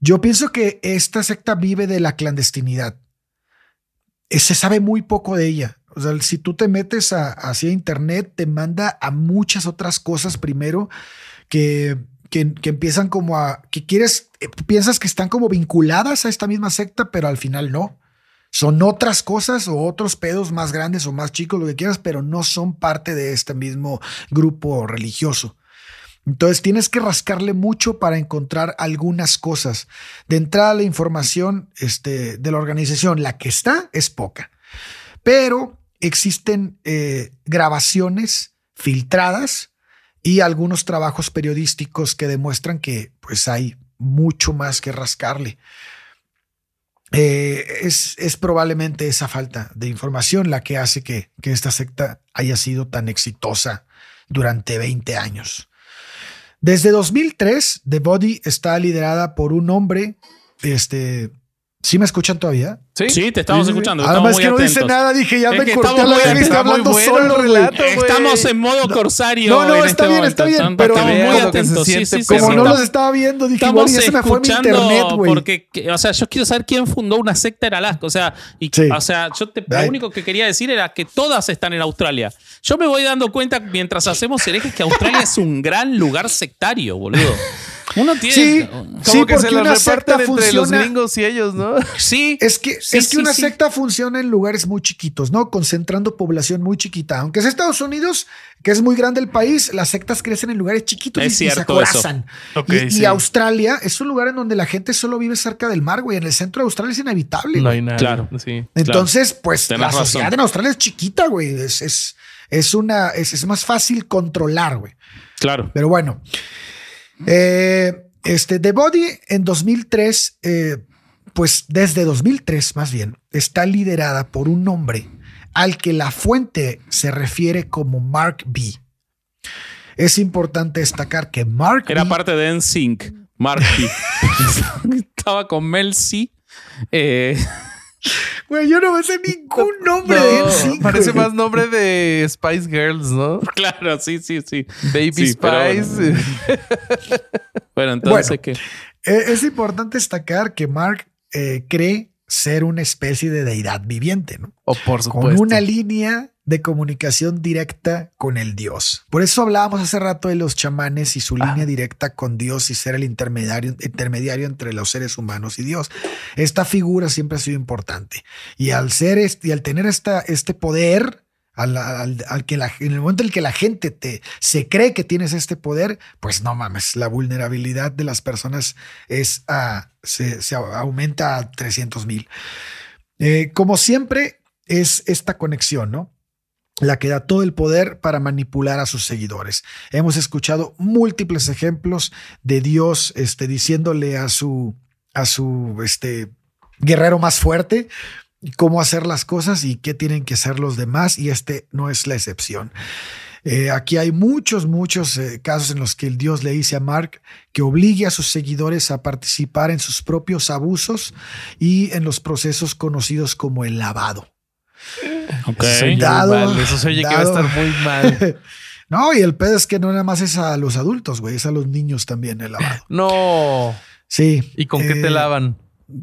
Speaker 3: yo pienso que esta secta vive de la clandestinidad. Eh, Se sabe muy poco de ella. O sea, si tú te metes a- hacia internet, te manda a muchas otras cosas primero que, que, que empiezan como a que quieres, eh, piensas que están como vinculadas a esta misma secta, pero al final no. Son otras cosas o otros pedos más grandes o más chicos, lo que quieras, pero no son parte de este mismo grupo religioso. Entonces tienes que rascarle mucho para encontrar algunas cosas. De entrada, la información este, de la organización, la que está, es poca. Pero existen eh, grabaciones filtradas y algunos trabajos periodísticos que demuestran que pues hay mucho más que rascarle. Eh, es, es probablemente esa falta de información la que hace que, que esta secta haya sido tan exitosa durante 20 años. Desde 2003, The Body está liderada por un hombre, este, ¿sí me escuchan todavía?
Speaker 2: Sí, te estamos escuchando.
Speaker 3: Además
Speaker 2: estamos
Speaker 3: que
Speaker 2: muy
Speaker 3: no dice nada, dije, ya
Speaker 2: Es
Speaker 3: me corté a
Speaker 2: estamos
Speaker 3: la
Speaker 2: muy
Speaker 3: verga y estoy
Speaker 1: atentos.
Speaker 3: hablando
Speaker 1: Muy bueno
Speaker 3: solo,
Speaker 1: el
Speaker 3: güey.
Speaker 1: relato.
Speaker 2: Estamos en modo corsario.
Speaker 3: No, no,
Speaker 2: en
Speaker 3: está
Speaker 2: este
Speaker 3: bien,
Speaker 2: momento.
Speaker 3: está bien,
Speaker 2: Estamos
Speaker 3: pero-
Speaker 2: muy
Speaker 1: que se
Speaker 2: atentos. Sí,
Speaker 1: siente
Speaker 2: sí, sí,
Speaker 3: Como
Speaker 2: sí,
Speaker 3: no
Speaker 2: estamos-
Speaker 3: los estaba viendo, dije,
Speaker 2: Estamos
Speaker 3: igual ya se me fue mi internet, güey.
Speaker 2: porque, que- o sea, yo quiero saber quién fundó una secta en Alaska. O sea, y,
Speaker 3: Sí.
Speaker 2: o sea, yo te, lo único que quería decir era que todas están en Australia. Yo me voy dando cuenta mientras hacemos herejes que Australia es un gran lugar sectario, boludo. Uno tiene.
Speaker 3: Sí,
Speaker 1: Como
Speaker 3: sí,
Speaker 1: que se
Speaker 3: porque
Speaker 1: las
Speaker 3: una secta
Speaker 1: reparten entre los
Speaker 3: funciona.
Speaker 1: gringos y ellos, ¿no?
Speaker 2: Sí.
Speaker 3: Es que,
Speaker 2: Sí,
Speaker 3: es que
Speaker 2: sí,
Speaker 3: una
Speaker 2: sí.
Speaker 3: secta funciona en lugares muy chiquitos, ¿no? Concentrando población muy chiquita. Aunque es Estados Unidos, que es muy grande el país, las sectas crecen en lugares chiquitos
Speaker 2: Es
Speaker 3: y, y se acorazan. Y. Australia es un lugar en donde la gente solo vive cerca del mar, güey. En el centro de Australia es inevitable.
Speaker 1: No hay nada.
Speaker 2: Claro.
Speaker 1: Sí.
Speaker 3: Entonces, pues
Speaker 2: Tenés
Speaker 3: la
Speaker 2: razón.
Speaker 3: sociedad en Australia es chiquita, güey. Es, es, es una, es, es más fácil controlar, güey.
Speaker 2: Claro.
Speaker 3: Pero bueno, eh, este The Body en 2003, eh, pues desde 2003 más bien, está liderada por un hombre al que la fuente se refiere como Mark B. Es importante destacar que Mark
Speaker 2: Era
Speaker 3: B
Speaker 2: parte de NSYNC. Marky. Estaba con Mel C. Eh,
Speaker 3: Güey, yo no me sé ningún nombre
Speaker 1: No,
Speaker 3: de NSYNC,
Speaker 1: parece
Speaker 3: güey.
Speaker 1: más nombre de Spice Girls, ¿no?
Speaker 2: claro, sí, sí, sí.
Speaker 1: Baby
Speaker 2: Sí,
Speaker 1: Spice.
Speaker 2: Bueno, entonces,
Speaker 3: Bueno.
Speaker 2: ¿qué?
Speaker 3: Eh, es importante destacar que Mark eh, cree ser una especie de deidad viviente, ¿no?
Speaker 1: O por supuesto.
Speaker 3: con una línea de comunicación directa con el Dios. Por eso hablábamos hace rato de los chamanes y su
Speaker 1: Ah.
Speaker 3: línea directa con Dios y ser el intermediario, intermediario entre los seres humanos y Dios. Esta figura siempre ha sido importante. Y al ser este, y al tener esta, este poder, al, al- al que la, en el momento en el que la gente te se cree que tienes este poder, pues no mames, la vulnerabilidad de las personas es ah, se, se aumenta a 300 mil. Eh, como siempre, es esta conexión, ¿no? La que da todo el poder para manipular a sus seguidores. Hemos escuchado múltiples ejemplos de Dios este, diciéndole a su, a su este, guerrero más fuerte cómo hacer las cosas y qué tienen que hacer los demás, y este no es la excepción. Eh, aquí hay muchos, muchos eh, casos en los que el Dios le dice a Mark que obligue a sus seguidores a participar en sus propios abusos y en los procesos conocidos como el lavado.
Speaker 2: Ok.
Speaker 1: Eso se oye muy
Speaker 3: Dado-
Speaker 1: mal. Eso se oye que va a estar muy mal.
Speaker 3: No, y el pedo es que no nada más es a los adultos, güey, es a los niños también el lavado.
Speaker 1: No.
Speaker 3: Sí.
Speaker 1: ¿Y con qué te
Speaker 3: eh,
Speaker 1: lavan?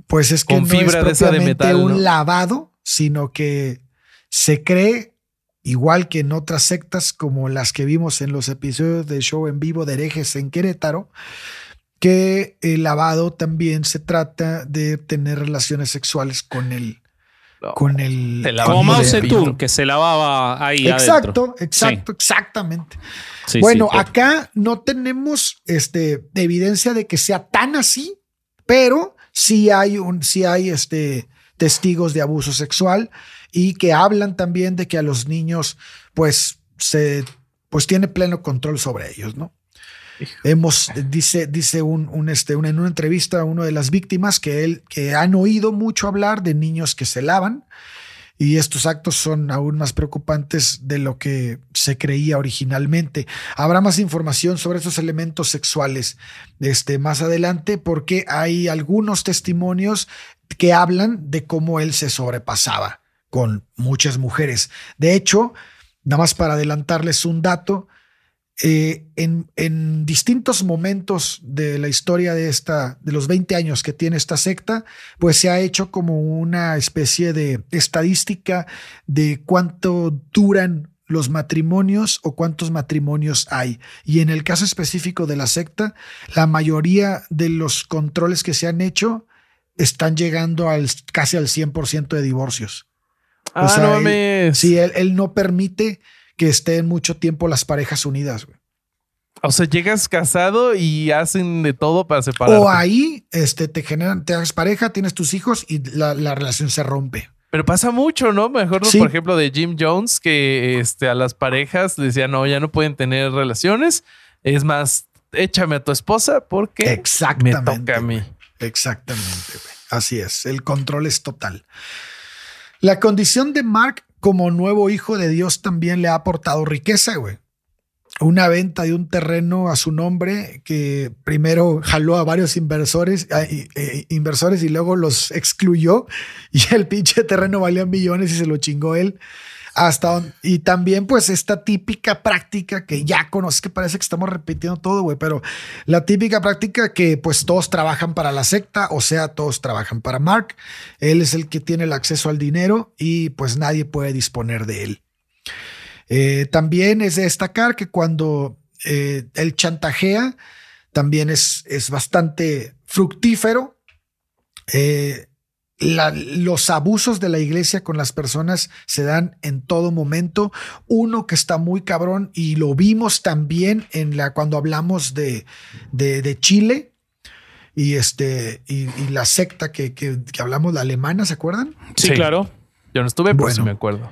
Speaker 3: Pues es que
Speaker 1: Con
Speaker 3: no
Speaker 1: fibra
Speaker 3: es
Speaker 1: de esa de
Speaker 3: propiamente
Speaker 1: metal,
Speaker 3: un
Speaker 1: ¿no?
Speaker 3: lavado, sino que se cree, igual que en otras sectas como las que vimos en los episodios de show en vivo de herejes en Querétaro, que el lavado también se trata de tener relaciones sexuales con el
Speaker 1: No.
Speaker 3: con el
Speaker 2: Como Mao Zedong, que se lavaba ahí
Speaker 3: Exacto,
Speaker 2: adentro.
Speaker 3: exacto, exactamente.
Speaker 2: Sí,
Speaker 3: bueno,
Speaker 2: sí.
Speaker 3: acá no tenemos este, evidencia de que sea tan así, pero sí hay, un, sí hay este, testigos de abuso sexual y que hablan también de que a los niños, pues, se, pues tiene pleno control sobre ellos, ¿no? Hemos, dice, dice un, este, en una entrevista a uno de las víctimas que él, que han oído mucho hablar de niños que se lavan y estos actos son aún más preocupantes de lo que se creía originalmente. Habrá más información sobre estos elementos sexuales este, más adelante porque hay algunos testimonios que hablan de cómo él se sobrepasaba con muchas mujeres. De hecho, nada más para adelantarles un dato, eh, en, en, distintos momentos de la historia de esta, de los 20 años que tiene esta secta, pues se ha hecho como una especie de estadística de cuánto duran los matrimonios o cuántos matrimonios hay. Y en el caso específico de la secta, la mayoría de los controles que se han hecho están llegando al casi al 100% de divorcios.
Speaker 1: Ah, o sea, no mames.
Speaker 3: Sí, él, él no permite que estén mucho tiempo las parejas unidas. Güey.
Speaker 1: O sea, llegas casado y hacen de todo para separar.
Speaker 3: O ahí este, te generan, te haces pareja, tienes tus hijos y la, la relación se rompe.
Speaker 1: Pero pasa mucho, ¿no? Mejor,
Speaker 3: Sí.
Speaker 1: por ejemplo, de Jim Jones, que este, a las parejas le decían, no, ya no pueden tener relaciones. Es más, échame a tu esposa porque me toca a mí.
Speaker 3: Exactamente. Así es. El control es total. La condición de Mark como nuevo hijo de Dios también le ha aportado riqueza, güey. Una venta de un terreno a su nombre que primero jaló a varios inversores, e- inversores y luego los excluyó y el pinche terreno valía millones y se lo chingó él. Hasta don- y también pues esta típica práctica que ya conoces que parece que estamos repitiendo todo, güey, pero la típica práctica que pues todos trabajan para la secta, o sea, todos trabajan para Mark. Él es el que tiene el acceso al dinero y pues nadie puede disponer de él. Eh, también es de destacar que cuando eh, él chantajea, también es, es bastante fructífero. Eh, la- los abusos de la iglesia con las personas se dan en todo momento. Uno que está muy cabrón y lo vimos también en la cuando hablamos de, de, de Chile y este y, y la secta que, que- que hablamos, la alemana, ¿se acuerdan?
Speaker 2: Sí,
Speaker 1: Sí.
Speaker 2: claro.
Speaker 1: Yo no estuve, pero
Speaker 3: Bueno.
Speaker 1: sí me acuerdo.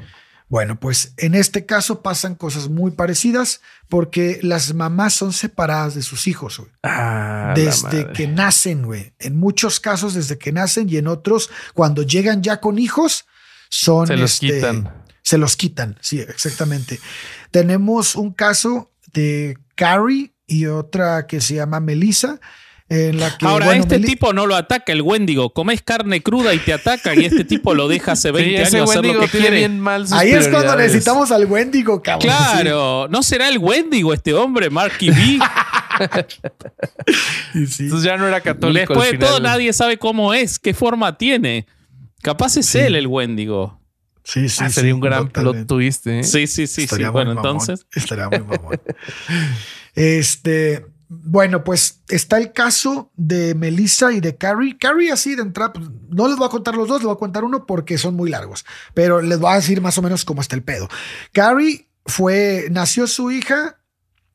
Speaker 3: Bueno, pues en este caso pasan cosas muy parecidas porque las mamás son separadas de sus hijos, güey.
Speaker 1: Ah,
Speaker 3: desde que nacen, güey. En muchos casos desde que nacen y en otros cuando llegan ya con hijos son
Speaker 1: Se los
Speaker 3: este,
Speaker 1: quitan.
Speaker 3: Se los quitan, sí, exactamente. Tenemos un caso de Carrie y otra que se llama Melissa en la que
Speaker 2: Ahora,
Speaker 3: bueno,
Speaker 2: este tipo no lo ataca el Wendigo. Comes carne cruda y te ataca y este tipo lo deja hace 20
Speaker 1: Sí, ese
Speaker 2: años hacer lo que
Speaker 1: tiene
Speaker 2: quiere.
Speaker 1: bien mal sus
Speaker 3: Ahí es cuando necesitamos al Wendigo, cabrón.
Speaker 2: Claro, ¿no será el Wendigo este hombre, Marky B?
Speaker 3: Sí, sí.
Speaker 1: Entonces ya no era católico.
Speaker 2: Después
Speaker 1: al
Speaker 2: de todo, nadie sabe cómo es, qué forma tiene. Capaz es
Speaker 3: Sí.
Speaker 2: él el Wendigo.
Speaker 3: Sí, sí,
Speaker 1: Ah,
Speaker 3: sí,
Speaker 1: sería un gran plot twist, ¿eh?
Speaker 2: Sí, sí, sí, sí.
Speaker 3: Estaría muy
Speaker 2: Bueno,
Speaker 3: mamón.
Speaker 2: entonces.
Speaker 3: Estaría muy mamón. este, bueno, pues está el caso de Melissa y de Carrie. Carrie, así de entrada, pues, no les voy a contar los dos, les voy a contar uno porque son muy largos, pero les voy a decir más o menos cómo está el pedo. Carrie fue, nació su hija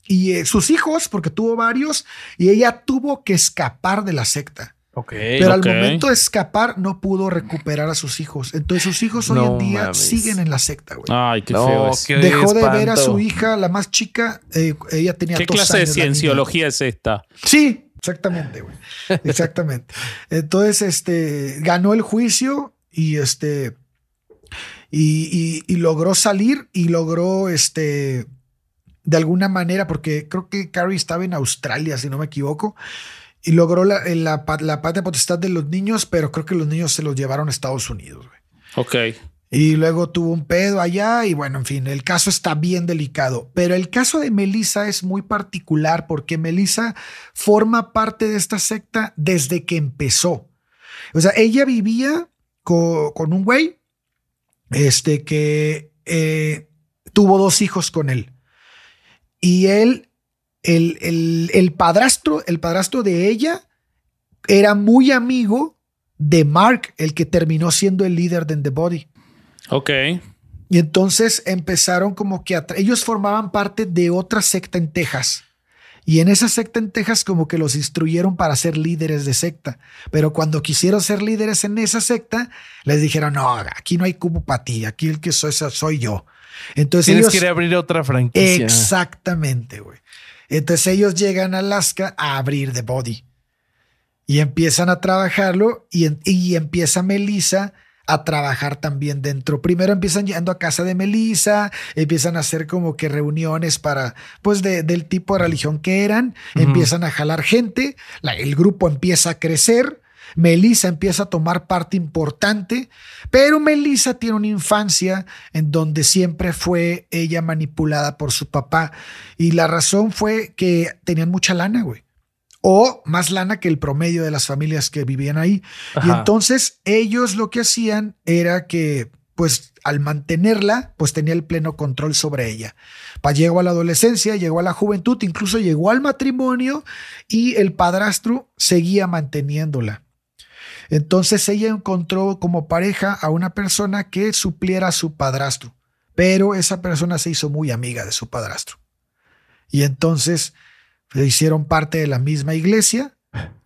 Speaker 3: y eh, sus hijos, porque tuvo varios, y ella tuvo que escapar de la secta. Pero al momento de escapar no pudo recuperar a sus hijos. Entonces sus hijos hoy
Speaker 1: No
Speaker 3: en día
Speaker 1: mames.
Speaker 3: siguen en la secta, güey.
Speaker 2: Ay, qué
Speaker 1: No,
Speaker 2: feo es.
Speaker 1: qué
Speaker 3: Dejó de ver a su hija, la más chica, eh, ella tenía
Speaker 2: ¿Qué
Speaker 3: dos
Speaker 2: clase de
Speaker 3: años,
Speaker 2: cienciología es esta?
Speaker 3: Sí, exactamente, güey. Exactamente. Entonces, este, ganó el juicio y este, y, y- y logró salir y logró, este, de alguna manera, porque creo que Carrie estaba en Australia, si no me equivoco, y logró la, la, pa- la patria potestad de los niños, pero creo que los niños se los llevaron a Estados Unidos, güey.
Speaker 2: Ok.
Speaker 3: Y luego tuvo un pedo allá y bueno, en fin, el caso está bien delicado. Pero el caso de Melissa es muy particular porque Melissa forma parte de esta secta desde que empezó. O sea, ella vivía co- con, un güey este, que eh, tuvo dos hijos con él. Y él, el, el, el padrastro, el padrastro de ella era muy amigo de Mark, el que terminó siendo el líder de In The Body.
Speaker 2: Ok.
Speaker 3: Y entonces empezaron como que ellos formaban parte de otra secta en Texas. Y en esa secta en Texas como que los instruyeron para ser líderes de secta. Pero cuando quisieron ser líderes en esa secta, les dijeron, no, aquí no hay cubo para ti, aquí el que soy, soy yo. Entonces
Speaker 1: Tienes
Speaker 3: ellos...
Speaker 1: que ir a abrir otra franquicia.
Speaker 3: Exactamente, güey. Entonces ellos llegan a Alaska a abrir The Body y empiezan a trabajarlo y, y empieza Melissa a trabajar también dentro. Primero empiezan yendo a casa de Melissa, empiezan a hacer como que reuniones para, pues, de- del tipo de religión que eran, empiezan a jalar gente, la- el grupo empieza a crecer. Melissa empieza a tomar parte importante, pero Melissa tiene una infancia en donde siempre fue ella manipulada por su papá. Y la razón fue que tenían mucha lana, güey. O más lana que el promedio de las familias que vivían ahí. Y entonces ellos lo que hacían era que, pues al mantenerla, pues tenía el pleno control sobre ella. Pa, llegó a la adolescencia, llegó a la juventud, incluso llegó al matrimonio y el padrastro seguía manteniéndola. Entonces ella encontró como pareja a una persona que supliera a su padrastro, pero esa persona se hizo muy amiga de su padrastro. Y entonces se hicieron parte de la misma iglesia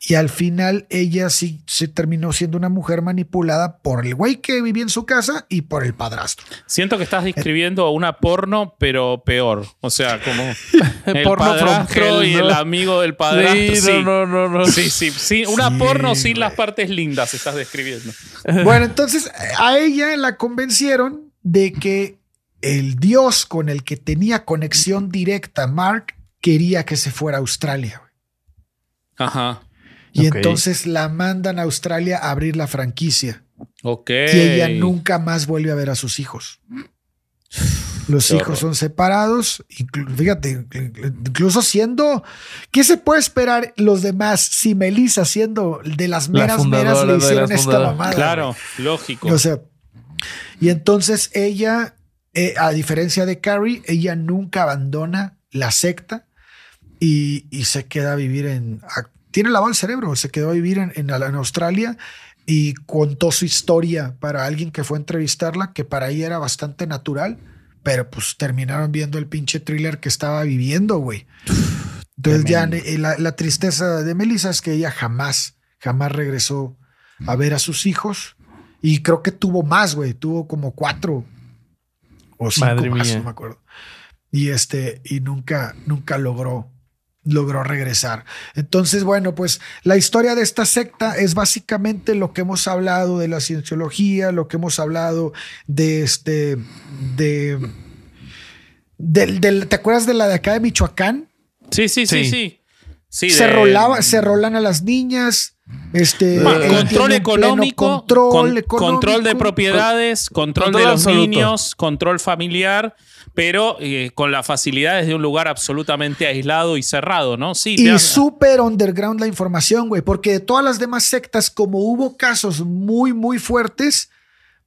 Speaker 3: y al final ella sí se terminó siendo una mujer manipulada por el güey que vivía en su casa y por el padrastro.
Speaker 2: Siento que estás describiendo una porno, pero peor. O sea, como el
Speaker 1: Porno
Speaker 2: padrastro
Speaker 1: hell,
Speaker 2: y
Speaker 1: ¿no?
Speaker 2: el amigo del padrastro.
Speaker 1: Sí,
Speaker 2: Sí,
Speaker 1: no, no, no, no.
Speaker 2: Sí, sí, sí. Una
Speaker 3: Sí,
Speaker 2: porno sin
Speaker 3: güey.
Speaker 2: las partes lindas estás describiendo.
Speaker 3: Bueno, entonces a ella la convencieron de que el dios con el que tenía conexión directa, Mark, quería que se fuera a Australia.
Speaker 2: Ajá.
Speaker 3: Y entonces la mandan a Australia a abrir la franquicia.
Speaker 2: Ok.
Speaker 3: Y ella nunca más vuelve a ver a sus hijos. Los
Speaker 2: Qué
Speaker 3: hijos
Speaker 2: horror.
Speaker 3: son separados, inclu- fíjate, incluso siendo, ¿qué se puede esperar los demás si Melissa siendo de las
Speaker 1: La
Speaker 3: meras meras le hicieron esta mamada?
Speaker 2: Claro, lógico.
Speaker 3: O sea, y entonces ella, eh, a diferencia de Carrie, ella nunca abandona la secta y, y se queda a vivir en... tiene lavado el cerebro, se quedó a vivir en, en, en Australia y contó su historia para alguien que fue a entrevistarla, que para ella era bastante natural, pero pues terminaron viendo el pinche thriller que estaba viviendo, güey. Entonces ya la, la tristeza de Melissa es que ella jamás, jamás regresó a ver a sus hijos y creo que tuvo más, güey, tuvo como cuatro o cinco
Speaker 1: Madre
Speaker 3: más,
Speaker 1: mía.
Speaker 3: no me acuerdo. Y este, y nunca, nunca logró, logró regresar. Entonces, bueno, pues la historia de esta secta es básicamente lo que hemos hablado de la cienciología, lo que hemos hablado de este, de, del, del- ¿te acuerdas de la de acá de Michoacán?
Speaker 2: Sí, sí, sí,
Speaker 1: Sí.
Speaker 2: sí. Sí,
Speaker 3: se
Speaker 2: de-
Speaker 3: rolaba, se rolan a las niñas. Este,
Speaker 2: Bueno, control económico,
Speaker 3: control,
Speaker 2: con-
Speaker 3: económico.
Speaker 2: control de propiedades, control,
Speaker 1: control
Speaker 2: de los
Speaker 1: absoluto.
Speaker 2: niños, control familiar, pero eh, con las facilidades de un lugar absolutamente aislado y cerrado, ¿no? Sí,
Speaker 3: Y súper underground la información, güey, porque de todas las demás sectas, como hubo casos muy, muy fuertes,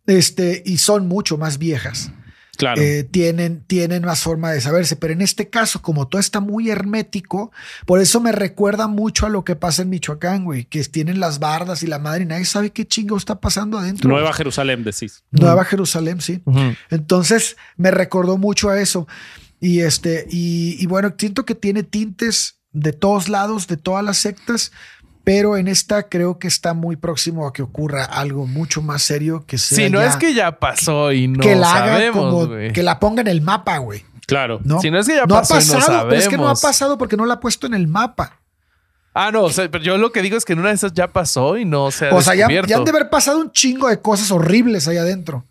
Speaker 3: este, y son mucho más viejas,
Speaker 2: claro.
Speaker 3: eh, tienen, tienen más forma de saberse. Pero en este caso, como todo está muy hermético, por eso me recuerda mucho a lo que pasa en Michoacán, güey, que tienen las bardas y la madre y nadie sabe qué chingo está pasando adentro.
Speaker 2: Nueva Jerusalén, decís.
Speaker 3: Nueva Jerusalén, sí. Entonces me recordó mucho a eso. Y este, y, y bueno, siento que tiene tintes de todos lados, de todas las sectas, pero en esta creo que está muy próximo a que ocurra algo mucho más serio que sea.
Speaker 1: Sí, no
Speaker 3: ya-
Speaker 1: es que ya pasó y no
Speaker 3: que la haga
Speaker 1: sabemos,
Speaker 3: como que la ponga en el mapa, güey.
Speaker 2: Claro.
Speaker 3: No,
Speaker 1: Si no es que ya
Speaker 3: no
Speaker 1: pasó
Speaker 3: ha
Speaker 1: y no
Speaker 3: pasado, pero es que no ha
Speaker 1: sabemos.
Speaker 3: pasado porque no la ha puesto en el mapa.
Speaker 1: Ah, no, o sea, pero yo lo que digo es que en una de esas ya pasó y no se ha
Speaker 3: O sea, ya, han de haber pasado un chingo de cosas horribles ahí adentro.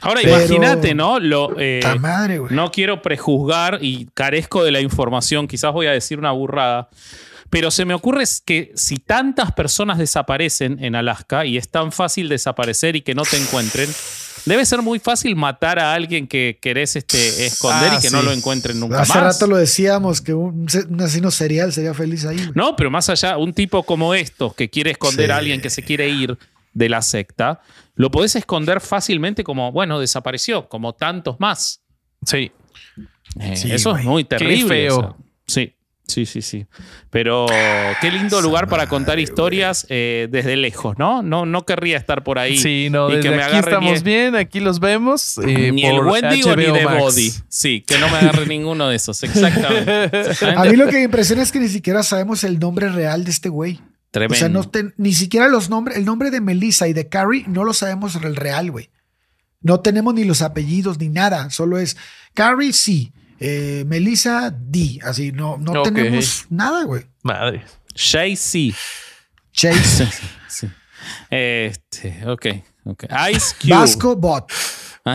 Speaker 2: Ahora
Speaker 3: Pero-
Speaker 2: imagínate, ¿no? Lo, eh,
Speaker 3: madre, güey.
Speaker 2: no quiero prejuzgar y carezco de la información, quizás voy a decir una burrada, pero se me ocurre es que si tantas personas desaparecen en Alaska y es tan fácil desaparecer y que no te encuentren, debe ser muy fácil matar a alguien que querés este, esconder
Speaker 1: Ah,
Speaker 2: y que no lo encuentren nunca
Speaker 3: Hace
Speaker 2: más.
Speaker 3: rato lo decíamos que un, un asesino serial sería feliz ahí. güey.
Speaker 2: No, pero más allá, un tipo como estos que quiere esconder
Speaker 3: Sí.
Speaker 2: a alguien que se quiere ir de la secta, lo podés esconder fácilmente como, bueno, desapareció, como tantos más.
Speaker 1: Sí.
Speaker 2: Eh,
Speaker 3: Sí,
Speaker 2: eso
Speaker 3: güey.
Speaker 2: es muy terrible.
Speaker 1: feo.
Speaker 2: o sea, sí, sí, sí, sí. Pero qué lindo lugar para contar historias eh, desde lejos, ¿no? ¿no? No querría estar por ahí.
Speaker 1: Sí, no,
Speaker 2: y
Speaker 1: desde
Speaker 2: que me
Speaker 1: aquí estamos
Speaker 2: ni,
Speaker 1: bien, aquí los vemos. eh,
Speaker 2: ni el
Speaker 1: por
Speaker 2: Wendigo ni de. Body. Sí, que no me agarre ninguno de esos. Exactamente.
Speaker 3: A mí lo que me impresiona es que ni siquiera sabemos el nombre real de este güey.
Speaker 2: Tremendo.
Speaker 3: O sea, no te- ni siquiera los nombres, el nombre de Melissa y de Carrie no lo sabemos el real, güey. No tenemos ni los apellidos ni nada. Solo es Carrie, sí. Eh, Melissa, D. Así, no, no tenemos nada, güey.
Speaker 1: Madre.
Speaker 2: Jay-Z.
Speaker 3: Chase.
Speaker 2: Sí. Este, ok. Ok. Ice Cube.
Speaker 3: Vasco Bot.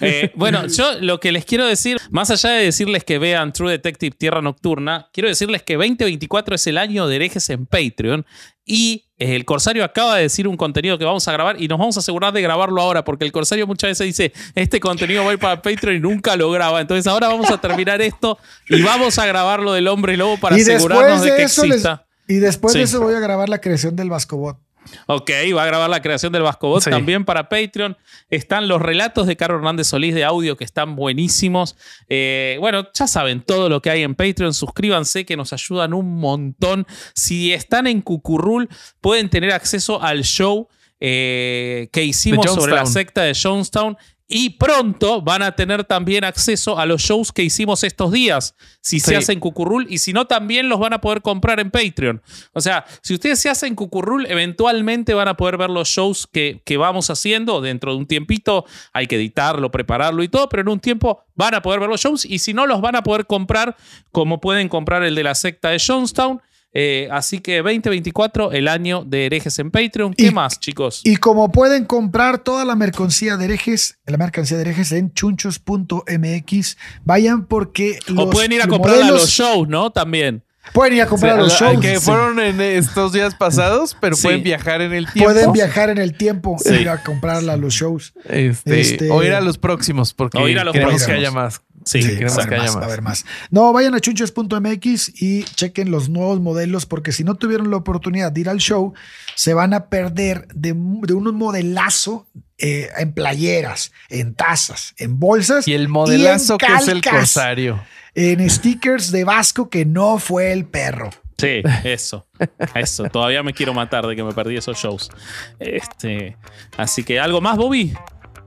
Speaker 2: Eh, bueno, yo lo que les quiero decir, más allá de decirles que vean True Detective Tierra Nocturna, quiero decirles que 2024 es el año de herejes en Patreon y el Corsario acaba de decir un contenido que vamos a grabar y nos vamos a asegurar de grabarlo ahora porque el Corsario muchas veces dice, este contenido va a ir para Patreon y nunca lo graba. Entonces ahora vamos a terminar esto y vamos a grabarlo del hombre lobo para
Speaker 3: Y
Speaker 2: asegurarnos de
Speaker 3: de
Speaker 2: que
Speaker 3: les-
Speaker 2: exista.
Speaker 3: Y después de eso voy a grabar la creación del Vasco Bot.
Speaker 2: Ok, va a grabar la creación del Vascobot
Speaker 1: Sí.
Speaker 2: también para Patreon. Están los relatos de Carlos Hernández Solís de audio que están buenísimos. Eh, bueno, ya saben todo lo que hay en Patreon. Suscríbanse que nos ayudan un montón. Si están en Cucurrul, pueden tener acceso al show eh, que hicimos sobre la secta de Jonestown. Y pronto van a tener también acceso a los shows que hicimos estos días, si se hacen Cucurrul, y si no, también los van a poder comprar en Patreon. O sea, si ustedes se hacen Cucurrul, eventualmente van a poder ver los shows que, que vamos haciendo dentro de un tiempito. Hay que editarlo, prepararlo y todo, pero en un tiempo van a poder ver los shows, y si no, los van a poder comprar como pueden comprar el de la secta de Jonestown. Eh, así que 2024, el año de herejes en Patreon. ¿Qué
Speaker 3: Y-
Speaker 2: más, chicos?
Speaker 3: Y como pueden comprar toda la mercancía de herejes, la mercancía de herejes en chunchos.mx, vayan porque los
Speaker 2: o pueden ir a
Speaker 3: los
Speaker 2: comprar a los shows, ¿no? También.
Speaker 3: Pueden ir a comprar a los
Speaker 1: O sea,
Speaker 3: shows.
Speaker 1: que fueron en estos días pasados, pero
Speaker 2: Sí.
Speaker 1: pueden viajar en el tiempo.
Speaker 3: Pueden viajar en el tiempo
Speaker 2: Sí.
Speaker 3: e ir a comprar a los shows.
Speaker 1: Este,
Speaker 3: Este-
Speaker 1: O ir a los próximos, porque
Speaker 2: O ir a los
Speaker 1: queremos que
Speaker 2: próximos.
Speaker 1: haya más.
Speaker 2: Sí,
Speaker 3: Sí,
Speaker 1: queremos que haya
Speaker 3: más, va a
Speaker 1: más.
Speaker 3: haber más. No, vayan a chunchos.mx y chequen los nuevos modelos porque si no tuvieron la oportunidad de ir al show, se van a perder de, de un modelazo eh, en playeras, en tazas, en bolsas.
Speaker 1: Y el
Speaker 3: en
Speaker 1: modelazo que es el corsario.
Speaker 3: En stickers de Vasco que no fue el perro.
Speaker 2: Sí, eso. Eso. Todavía me quiero matar de que me perdí esos shows. Este, así que algo más, Bobby.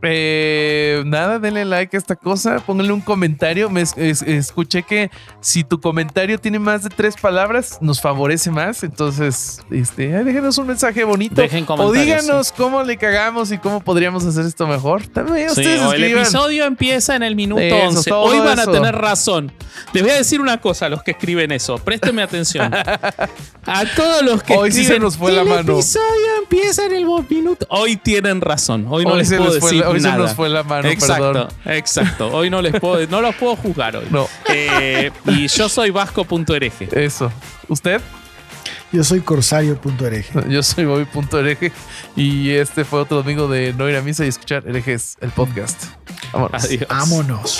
Speaker 1: Eh, nada, denle like a esta cosa, pónganle un comentario. Me es- es- escuché que si tu comentario tiene más de tres palabras, nos favorece más. Entonces, este, déjenos un mensaje bonito.
Speaker 2: Dejen
Speaker 1: o díganos cómo le cagamos y cómo podríamos hacer esto mejor. También
Speaker 2: Sí,
Speaker 1: ustedes
Speaker 2: el episodio empieza en el minuto
Speaker 1: Eso,
Speaker 2: 11.
Speaker 1: todo
Speaker 2: Hoy van
Speaker 1: eso.
Speaker 2: a tener razón. Les voy a decir una cosa a los que escriben eso. Préstenme atención. A todos los que
Speaker 1: Hoy sí
Speaker 2: escriben.
Speaker 1: se nos fue la
Speaker 2: el
Speaker 1: mano".
Speaker 2: episodio empieza en el minuto. Hoy tienen razón. Hoy no
Speaker 1: Hoy
Speaker 2: les puedo decir
Speaker 1: hoy se nos fue la mano,
Speaker 2: exacto,
Speaker 1: perdón.
Speaker 2: Exacto. Hoy no les puedo, no los puedo juzgar hoy.
Speaker 1: No.
Speaker 2: Eh, y yo soy vasco.ereje.
Speaker 1: Eso. ¿Usted?
Speaker 3: Yo soy corsario.ereje.
Speaker 1: Yo soy Bobby.hereje y este fue otro domingo de no ir a misa y escuchar herejes, el podcast. Vámonos.
Speaker 2: Adiós.
Speaker 3: Vámonos.